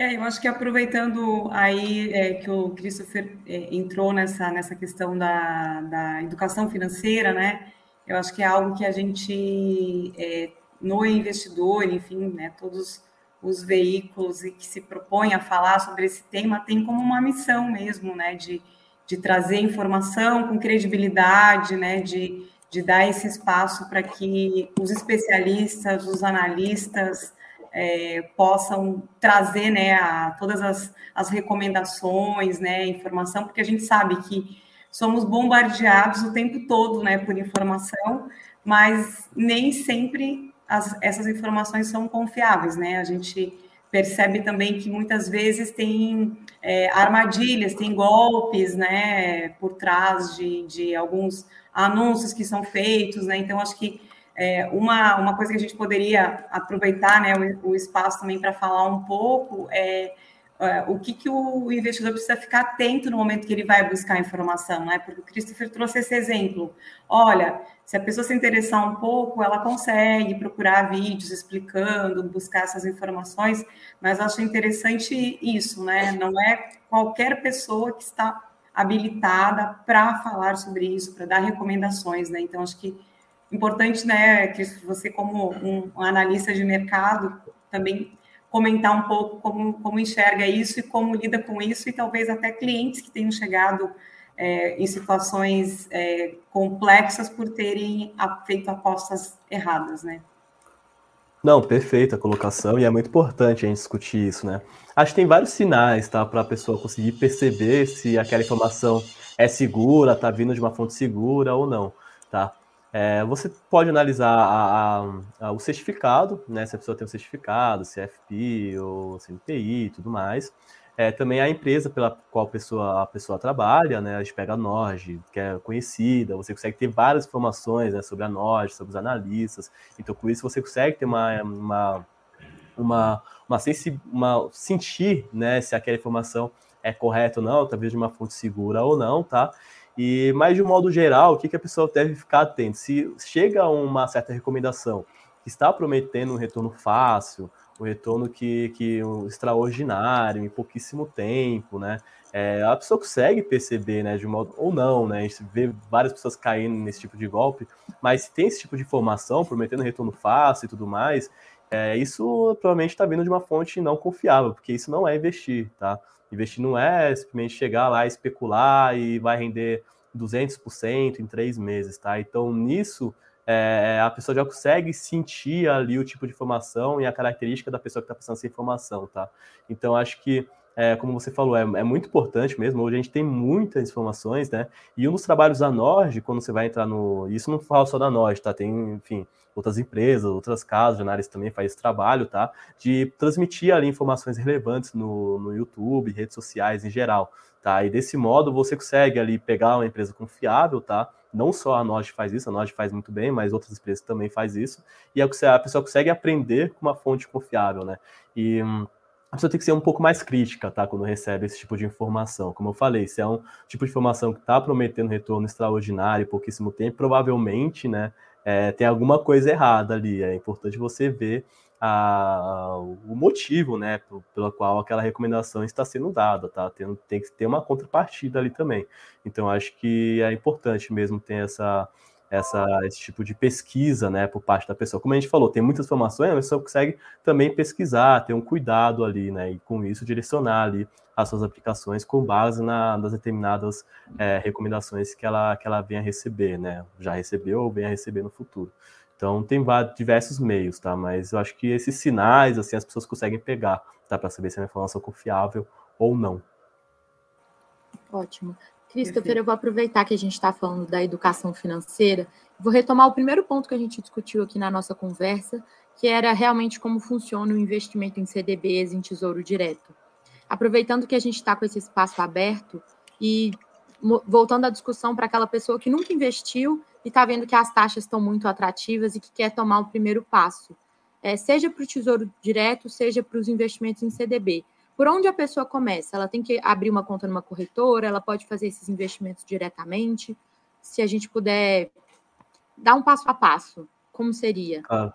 É, eu acho que aproveitando aí é, que o Christopher é, entrou nessa, nessa questão da, da educação financeira, né? Eu acho que é algo que a gente, é, no investidor, enfim, né, todos os veículos e que se propõem a falar sobre esse tema, tem como uma missão mesmo, né, de, de trazer informação com credibilidade, né, de, de dar esse espaço para que os especialistas, os analistas, é, possam trazer né, a, todas as, as recomendações, né, informação, porque a gente sabe que somos bombardeados o tempo todo né, por informação, mas nem sempre as, essas informações são confiáveis. Né? A gente percebe também que muitas vezes tem é, armadilhas, tem golpes né, por trás de, de alguns anúncios que são feitos, né? Então, acho que é, uma, uma coisa que a gente poderia aproveitar né, o, o espaço também para falar um pouco é, é, o que, que o investidor precisa ficar atento no momento que ele vai buscar informação, né? Porque o Christopher trouxe esse exemplo. Olha, se a pessoa se interessar um pouco, ela consegue procurar vídeos explicando, buscar essas informações, mas acho interessante isso, né? Não é qualquer pessoa que está habilitada para falar sobre isso, para dar recomendações, né? Então, acho que importante, né, que você como um, analista de mercado também comentar um pouco como, como enxerga isso e como lida com isso e talvez até clientes que tenham chegado é, em situações é, complexas por terem feito apostas erradas, né? Não, perfeita a colocação e é muito importante a gente discutir isso, né? Acho que tem vários sinais, tá, para a pessoa conseguir perceber se aquela informação é segura, tá vindo de uma fonte segura ou não, tá? É, você pode analisar a, a, a, o certificado, né? Se a pessoa tem um certificado, CFP ou CNPI e tudo mais. É, também a empresa pela qual a pessoa, a pessoa trabalha, né? A gente pega a Norge, que é conhecida, você consegue ter várias informações né, sobre a Norge, sobre os analistas. Então, com isso, você consegue ter uma, uma, uma, uma, sensi, uma sentir né, se aquela informação é correta ou não, talvez de uma fonte segura ou não, tá? E, mas de um modo geral, o que, que a pessoa deve ficar atento? Se chega uma certa recomendação que está prometendo um retorno fácil, um retorno que, que um extraordinário, em pouquíssimo tempo, né? É, a pessoa consegue perceber, né, de um modo ou não, né? A gente vê várias pessoas caindo nesse tipo de golpe, mas se tem esse tipo de informação prometendo retorno fácil e tudo mais, é, isso provavelmente está vindo de uma fonte não confiável, porque isso não é investir, tá? Investir não é simplesmente chegar lá, especular e vai render 200% em três meses, tá? Então, nisso, é, a pessoa já consegue sentir ali o tipo de informação e a característica da pessoa que está passando essa informação, tá? Então, acho que é, como você falou, é, é, muito importante mesmo. Hoje a gente tem muitas informações, né? E um dos trabalhos da Nord, quando você vai entrar no. Isso não fala só da Nord, tá? Tem, enfim, outras empresas, outras casas, jornais também faz esse trabalho, tá? De transmitir ali informações relevantes no, no YouTube, redes sociais em geral, tá? E desse modo você consegue ali pegar uma empresa confiável, tá? Não só a Nord faz isso, a Nord faz muito bem, mas outras empresas também faz isso. E a pessoa consegue aprender com uma fonte confiável, né? E. A pessoa tem que ser um pouco mais crítica, tá? Quando recebe esse tipo de informação. Como eu falei, se é um tipo de informação que está prometendo retorno extraordinário pouquíssimo tempo, provavelmente, né, é, tem alguma coisa errada ali. É importante você ver a, o motivo, né, pelo qual aquela recomendação está sendo dada, tá? Tem, tem que ter uma contrapartida ali também. Então, acho que é importante mesmo ter essa essa, esse tipo de pesquisa, né, por parte da pessoa. Como a gente falou, tem muitas informações, a pessoa consegue também pesquisar, ter um cuidado ali, né, e com isso direcionar ali as suas aplicações com base na, nas determinadas é, recomendações que ela, que ela venha receber, né, já recebeu ou venha receber no futuro. Então tem diversos meios, tá? Mas eu acho que esses sinais, assim, as pessoas conseguem pegar, tá? Para saber se é uma informação confiável ou não. Ótimo. Christopher, eu vou aproveitar que a gente está falando da educação financeira, vou retomar o primeiro ponto que a gente discutiu aqui na nossa conversa, que era realmente como funciona o investimento em CDBs, em tesouro direto. Aproveitando que a gente está com esse espaço aberto e voltando à discussão para aquela pessoa que nunca investiu e está vendo que as taxas estão muito atrativas e que quer tomar o primeiro passo, é, seja para o tesouro direto, seja para os investimentos em CDB por onde a pessoa começa? Ela tem que abrir uma conta numa corretora, ela pode fazer esses investimentos diretamente. Se a gente puder dar um passo a passo, como seria? Ah.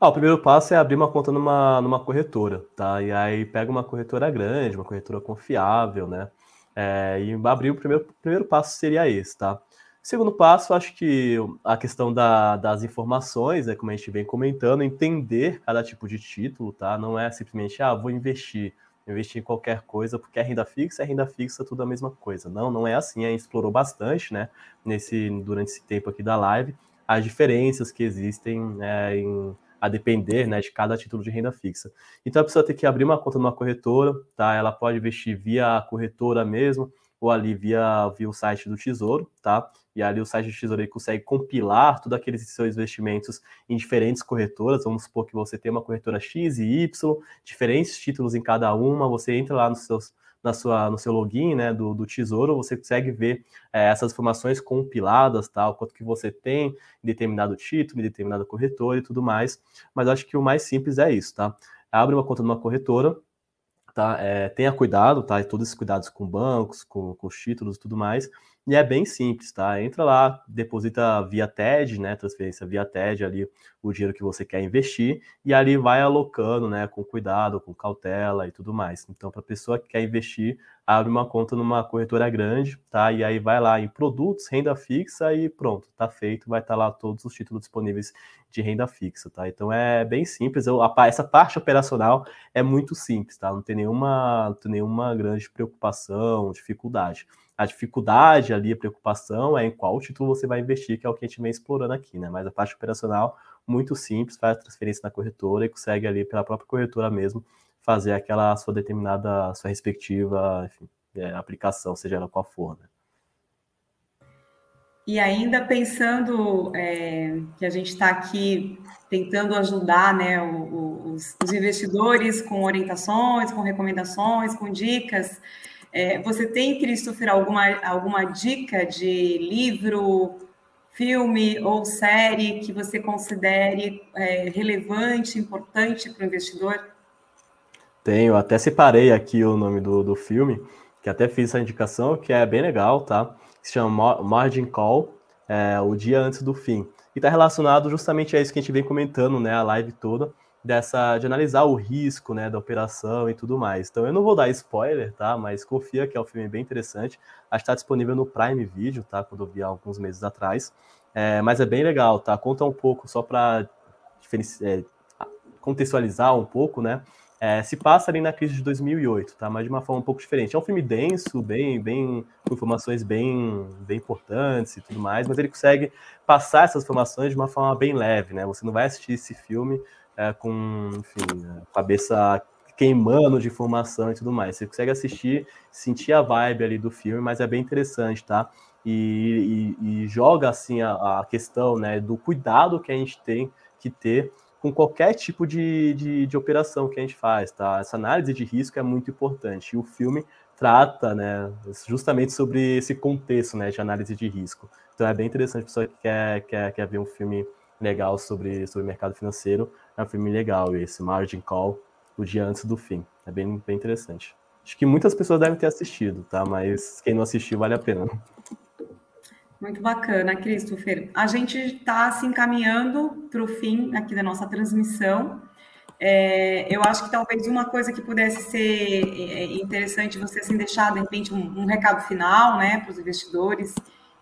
O primeiro passo é abrir uma conta numa, numa corretora, tá? E aí pega uma corretora grande, uma corretora confiável, né? É, e abrir o primeiro, primeiro passo seria esse, tá? Segundo passo, acho que a questão da, das informações, né, como a gente vem comentando, entender cada tipo de título, tá? Não é simplesmente, ah, vou investir investir em qualquer coisa, porque é renda fixa, é renda fixa, tudo a mesma coisa. Não, não é assim, a gente explorou bastante, né, nesse, durante esse tempo aqui da live, as diferenças que existem né, em, a depender né, de cada título de renda fixa. Então a pessoa tem que abrir uma conta numa corretora, tá? Ela pode investir via corretora mesmo, ou ali via, via o site do Tesouro, tá? E ali o site do Tesouro ele consegue compilar todos aqueles seus investimentos em diferentes corretoras. Vamos supor que você tem uma corretora X e Y, diferentes títulos em cada uma. Você entra lá nos seus, na sua, no seu login né, do, do Tesouro, você consegue ver é, essas informações compiladas, tá? o quanto que você tem em determinado título, em determinada corretora e tudo mais. Mas acho que o mais simples é isso, tá? Abre uma conta numa corretora, tá? É, tenha cuidado, tá? E todos esses cuidados com bancos, com, com os títulos e tudo mais. E é bem simples, tá? Entra lá, deposita via TED, né? Transferência via TED ali o dinheiro que você quer investir e ali vai alocando, né? Com cuidado, com cautela e tudo mais. Então, para a pessoa que quer investir, abre uma conta numa corretora grande, tá? E aí vai lá em produtos, renda fixa e pronto, tá feito. Vai estar tá lá todos os títulos disponíveis de renda fixa, tá? Então é bem simples. Eu, a, essa parte operacional é muito simples, tá? Não tem nenhuma, não tem nenhuma grande preocupação, dificuldade. A dificuldade ali, a preocupação é em qual título você vai investir, que é o que a gente vem explorando aqui, né? Mas a parte operacional, muito simples, faz a transferência na corretora e consegue ali pela própria corretora mesmo fazer aquela sua determinada, sua respectiva enfim, é, aplicação, seja ela qual for, né? E ainda pensando é, que a gente está aqui tentando ajudar né, os investidores com orientações, com recomendações, com dicas, é, você tem, Christopher, alguma, alguma dica de livro, filme ou série que você considere é, relevante, importante para o investidor? Tenho, até separei aqui o nome do, do filme, que até fiz essa indicação, que é bem legal, tá? Se chama Margin Call, é, o dia antes do fim. E está relacionado justamente a isso que a gente vem comentando, né? A live toda dessa de analisar o risco, né, da operação e tudo mais. Então eu não vou dar spoiler, tá? Mas confia que é um filme bem interessante. Acho que está disponível no Prime Video, tá? Quando eu vi há alguns meses atrás. É, mas é bem legal, tá? Conta um pouco só para é, contextualizar um pouco, né? É, se passa ali na crise de 2008, tá? Mas de uma forma um pouco diferente. É um filme denso, bem, bem com informações bem, bem importantes e tudo mais, mas ele consegue passar essas informações de uma forma bem leve, né? Você não vai assistir esse filme é, com, enfim, cabeça queimando de informação e tudo mais. Você consegue assistir, sentir a vibe ali do filme, mas é bem interessante, tá? E, e, e joga assim a, a, questão né, do cuidado que a gente tem que ter com qualquer tipo de, de, de, operação que a gente faz, tá? Essa análise de risco é muito importante. E o filme trata, né, justamente sobre esse contexto, né, de análise de risco. Então é bem interessante pessoa que quer, quer, quer ver um filme legal sobre, sobre mercado financeiro. É um filme legal esse, Margin Call, o dia antes do fim. É bem, bem interessante. Acho que muitas pessoas devem ter assistido, tá? Mas quem não assistiu vale a pena. Muito bacana, Christopher. A gente está se encaminhando para o fim aqui da nossa transmissão. É, eu acho que talvez uma coisa que pudesse ser é, interessante você assim, deixar, de repente, um, um recado final né, para os investidores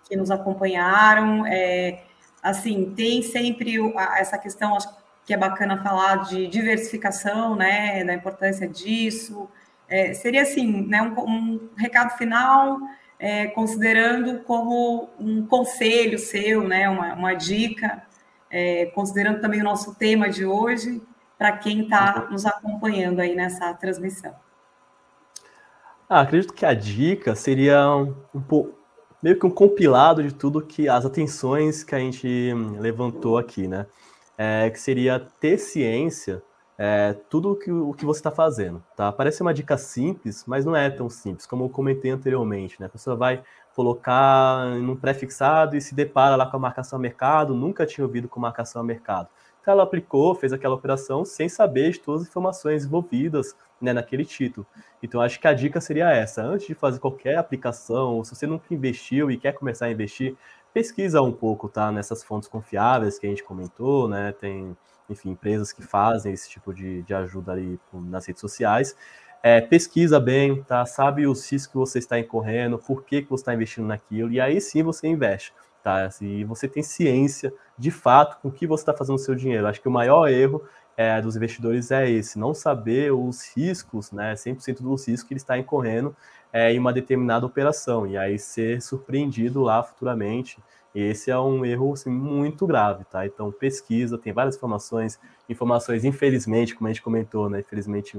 que nos acompanharam. É, assim, tem sempre essa questão, acho que é bacana falar de diversificação, né, da importância disso. É, seria assim, né, um, um recado final, é, considerando como um conselho seu, né, uma, uma dica é, considerando também o nosso tema de hoje, para quem está nos acompanhando aí nessa transmissão? Ah, acredito que a dica seria um, um pouco meio que um compilado de tudo que as atenções que a gente levantou aqui, né? É, que seria ter ciência é, tudo que, o que você está fazendo, tá? Parece uma dica simples, mas não é tão simples, como eu comentei anteriormente, né? A pessoa vai colocar num pré-fixado e se depara lá com a marcação a mercado, nunca tinha ouvido com marcação a mercado. Então ela aplicou, fez aquela operação sem saber de todas as informações envolvidas né, naquele título. Então acho que a dica seria essa: antes de fazer qualquer aplicação, se você nunca investiu e quer começar a investir, pesquisa um pouco, tá? Nessas fontes confiáveis que a gente comentou, né? Tem, enfim, empresas que fazem esse tipo de, de ajuda ali nas redes sociais. É, pesquisa bem, tá? Sabe os riscos que você está incorrendo, por que, que você está investindo naquilo, e aí sim você investe, tá? E você tem ciência, de fato, com o que você está fazendo o seu dinheiro. Acho que o maior erro é, dos investidores é esse, não saber os riscos, né? 100% dos riscos que ele está incorrendo é, em uma determinada operação, e aí ser surpreendido lá futuramente. Esse é um erro assim, muito grave, tá? Então, pesquisa, tem várias informações, informações, infelizmente, como a gente comentou, né? Infelizmente,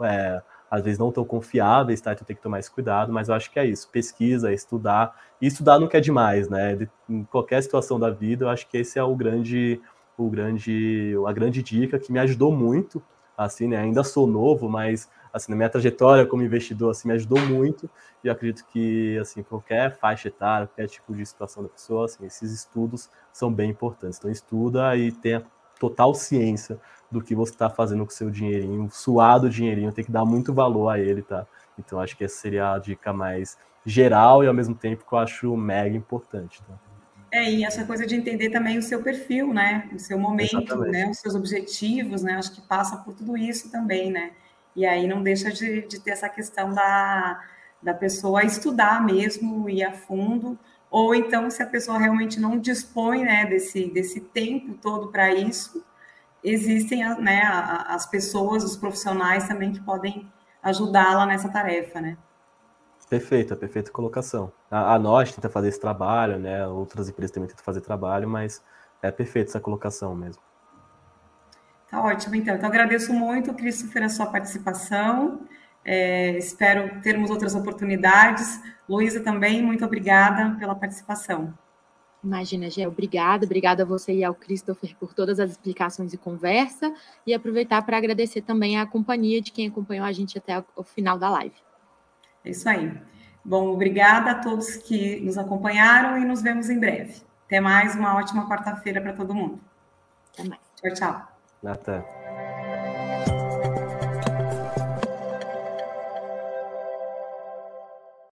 é, às vezes não tão confiáveis, tá? Então tem que tomar esse cuidado, mas eu acho que é isso. Pesquisa, estudar. E estudar não quer demais, né? De, em qualquer situação da vida, eu acho que esse é o grande, o grande, a grande dica que me ajudou muito, assim, né? Ainda sou novo, mas assim, na minha trajetória como investidor, assim, me ajudou muito. E eu acredito que, assim, qualquer faixa etária, qualquer tipo de situação da pessoa, assim, esses estudos são bem importantes. Então, estuda e tenha total ciência do que você está fazendo com o seu dinheirinho, suado dinheirinho, tem que dar muito valor a ele, tá? Então acho que essa seria a dica mais geral e ao mesmo tempo que eu acho mega importante, tá? É, e essa coisa de entender também o seu perfil, né? O seu momento, Exatamente. né? Os seus objetivos, né? Acho que passa por tudo isso também, né? E aí não deixa de, de ter essa questão da, da pessoa estudar mesmo, ir a fundo, ou então se a pessoa realmente não dispõe né, desse, desse tempo todo para isso, existem né, as pessoas, os profissionais também que podem ajudá-la nessa tarefa, né? Perfeita, perfeita colocação. A, a nós tenta fazer esse trabalho, né? Outras empresas também tentam fazer trabalho, mas é perfeita essa colocação mesmo. Tá ótimo, então. Então, agradeço muito, Christopher, a sua participação. É, espero termos outras oportunidades. Luísa também, muito obrigada pela participação. Imagina, Gé, obrigada. Obrigada a você e ao Christopher por todas as explicações e conversa. E aproveitar para agradecer também a companhia de quem acompanhou a gente até o final da live. É isso aí. Bom, obrigada a todos que nos acompanharam e nos vemos em breve. Até mais, uma ótima quarta-feira para todo mundo. Até mais. Tchau, tchau. Até.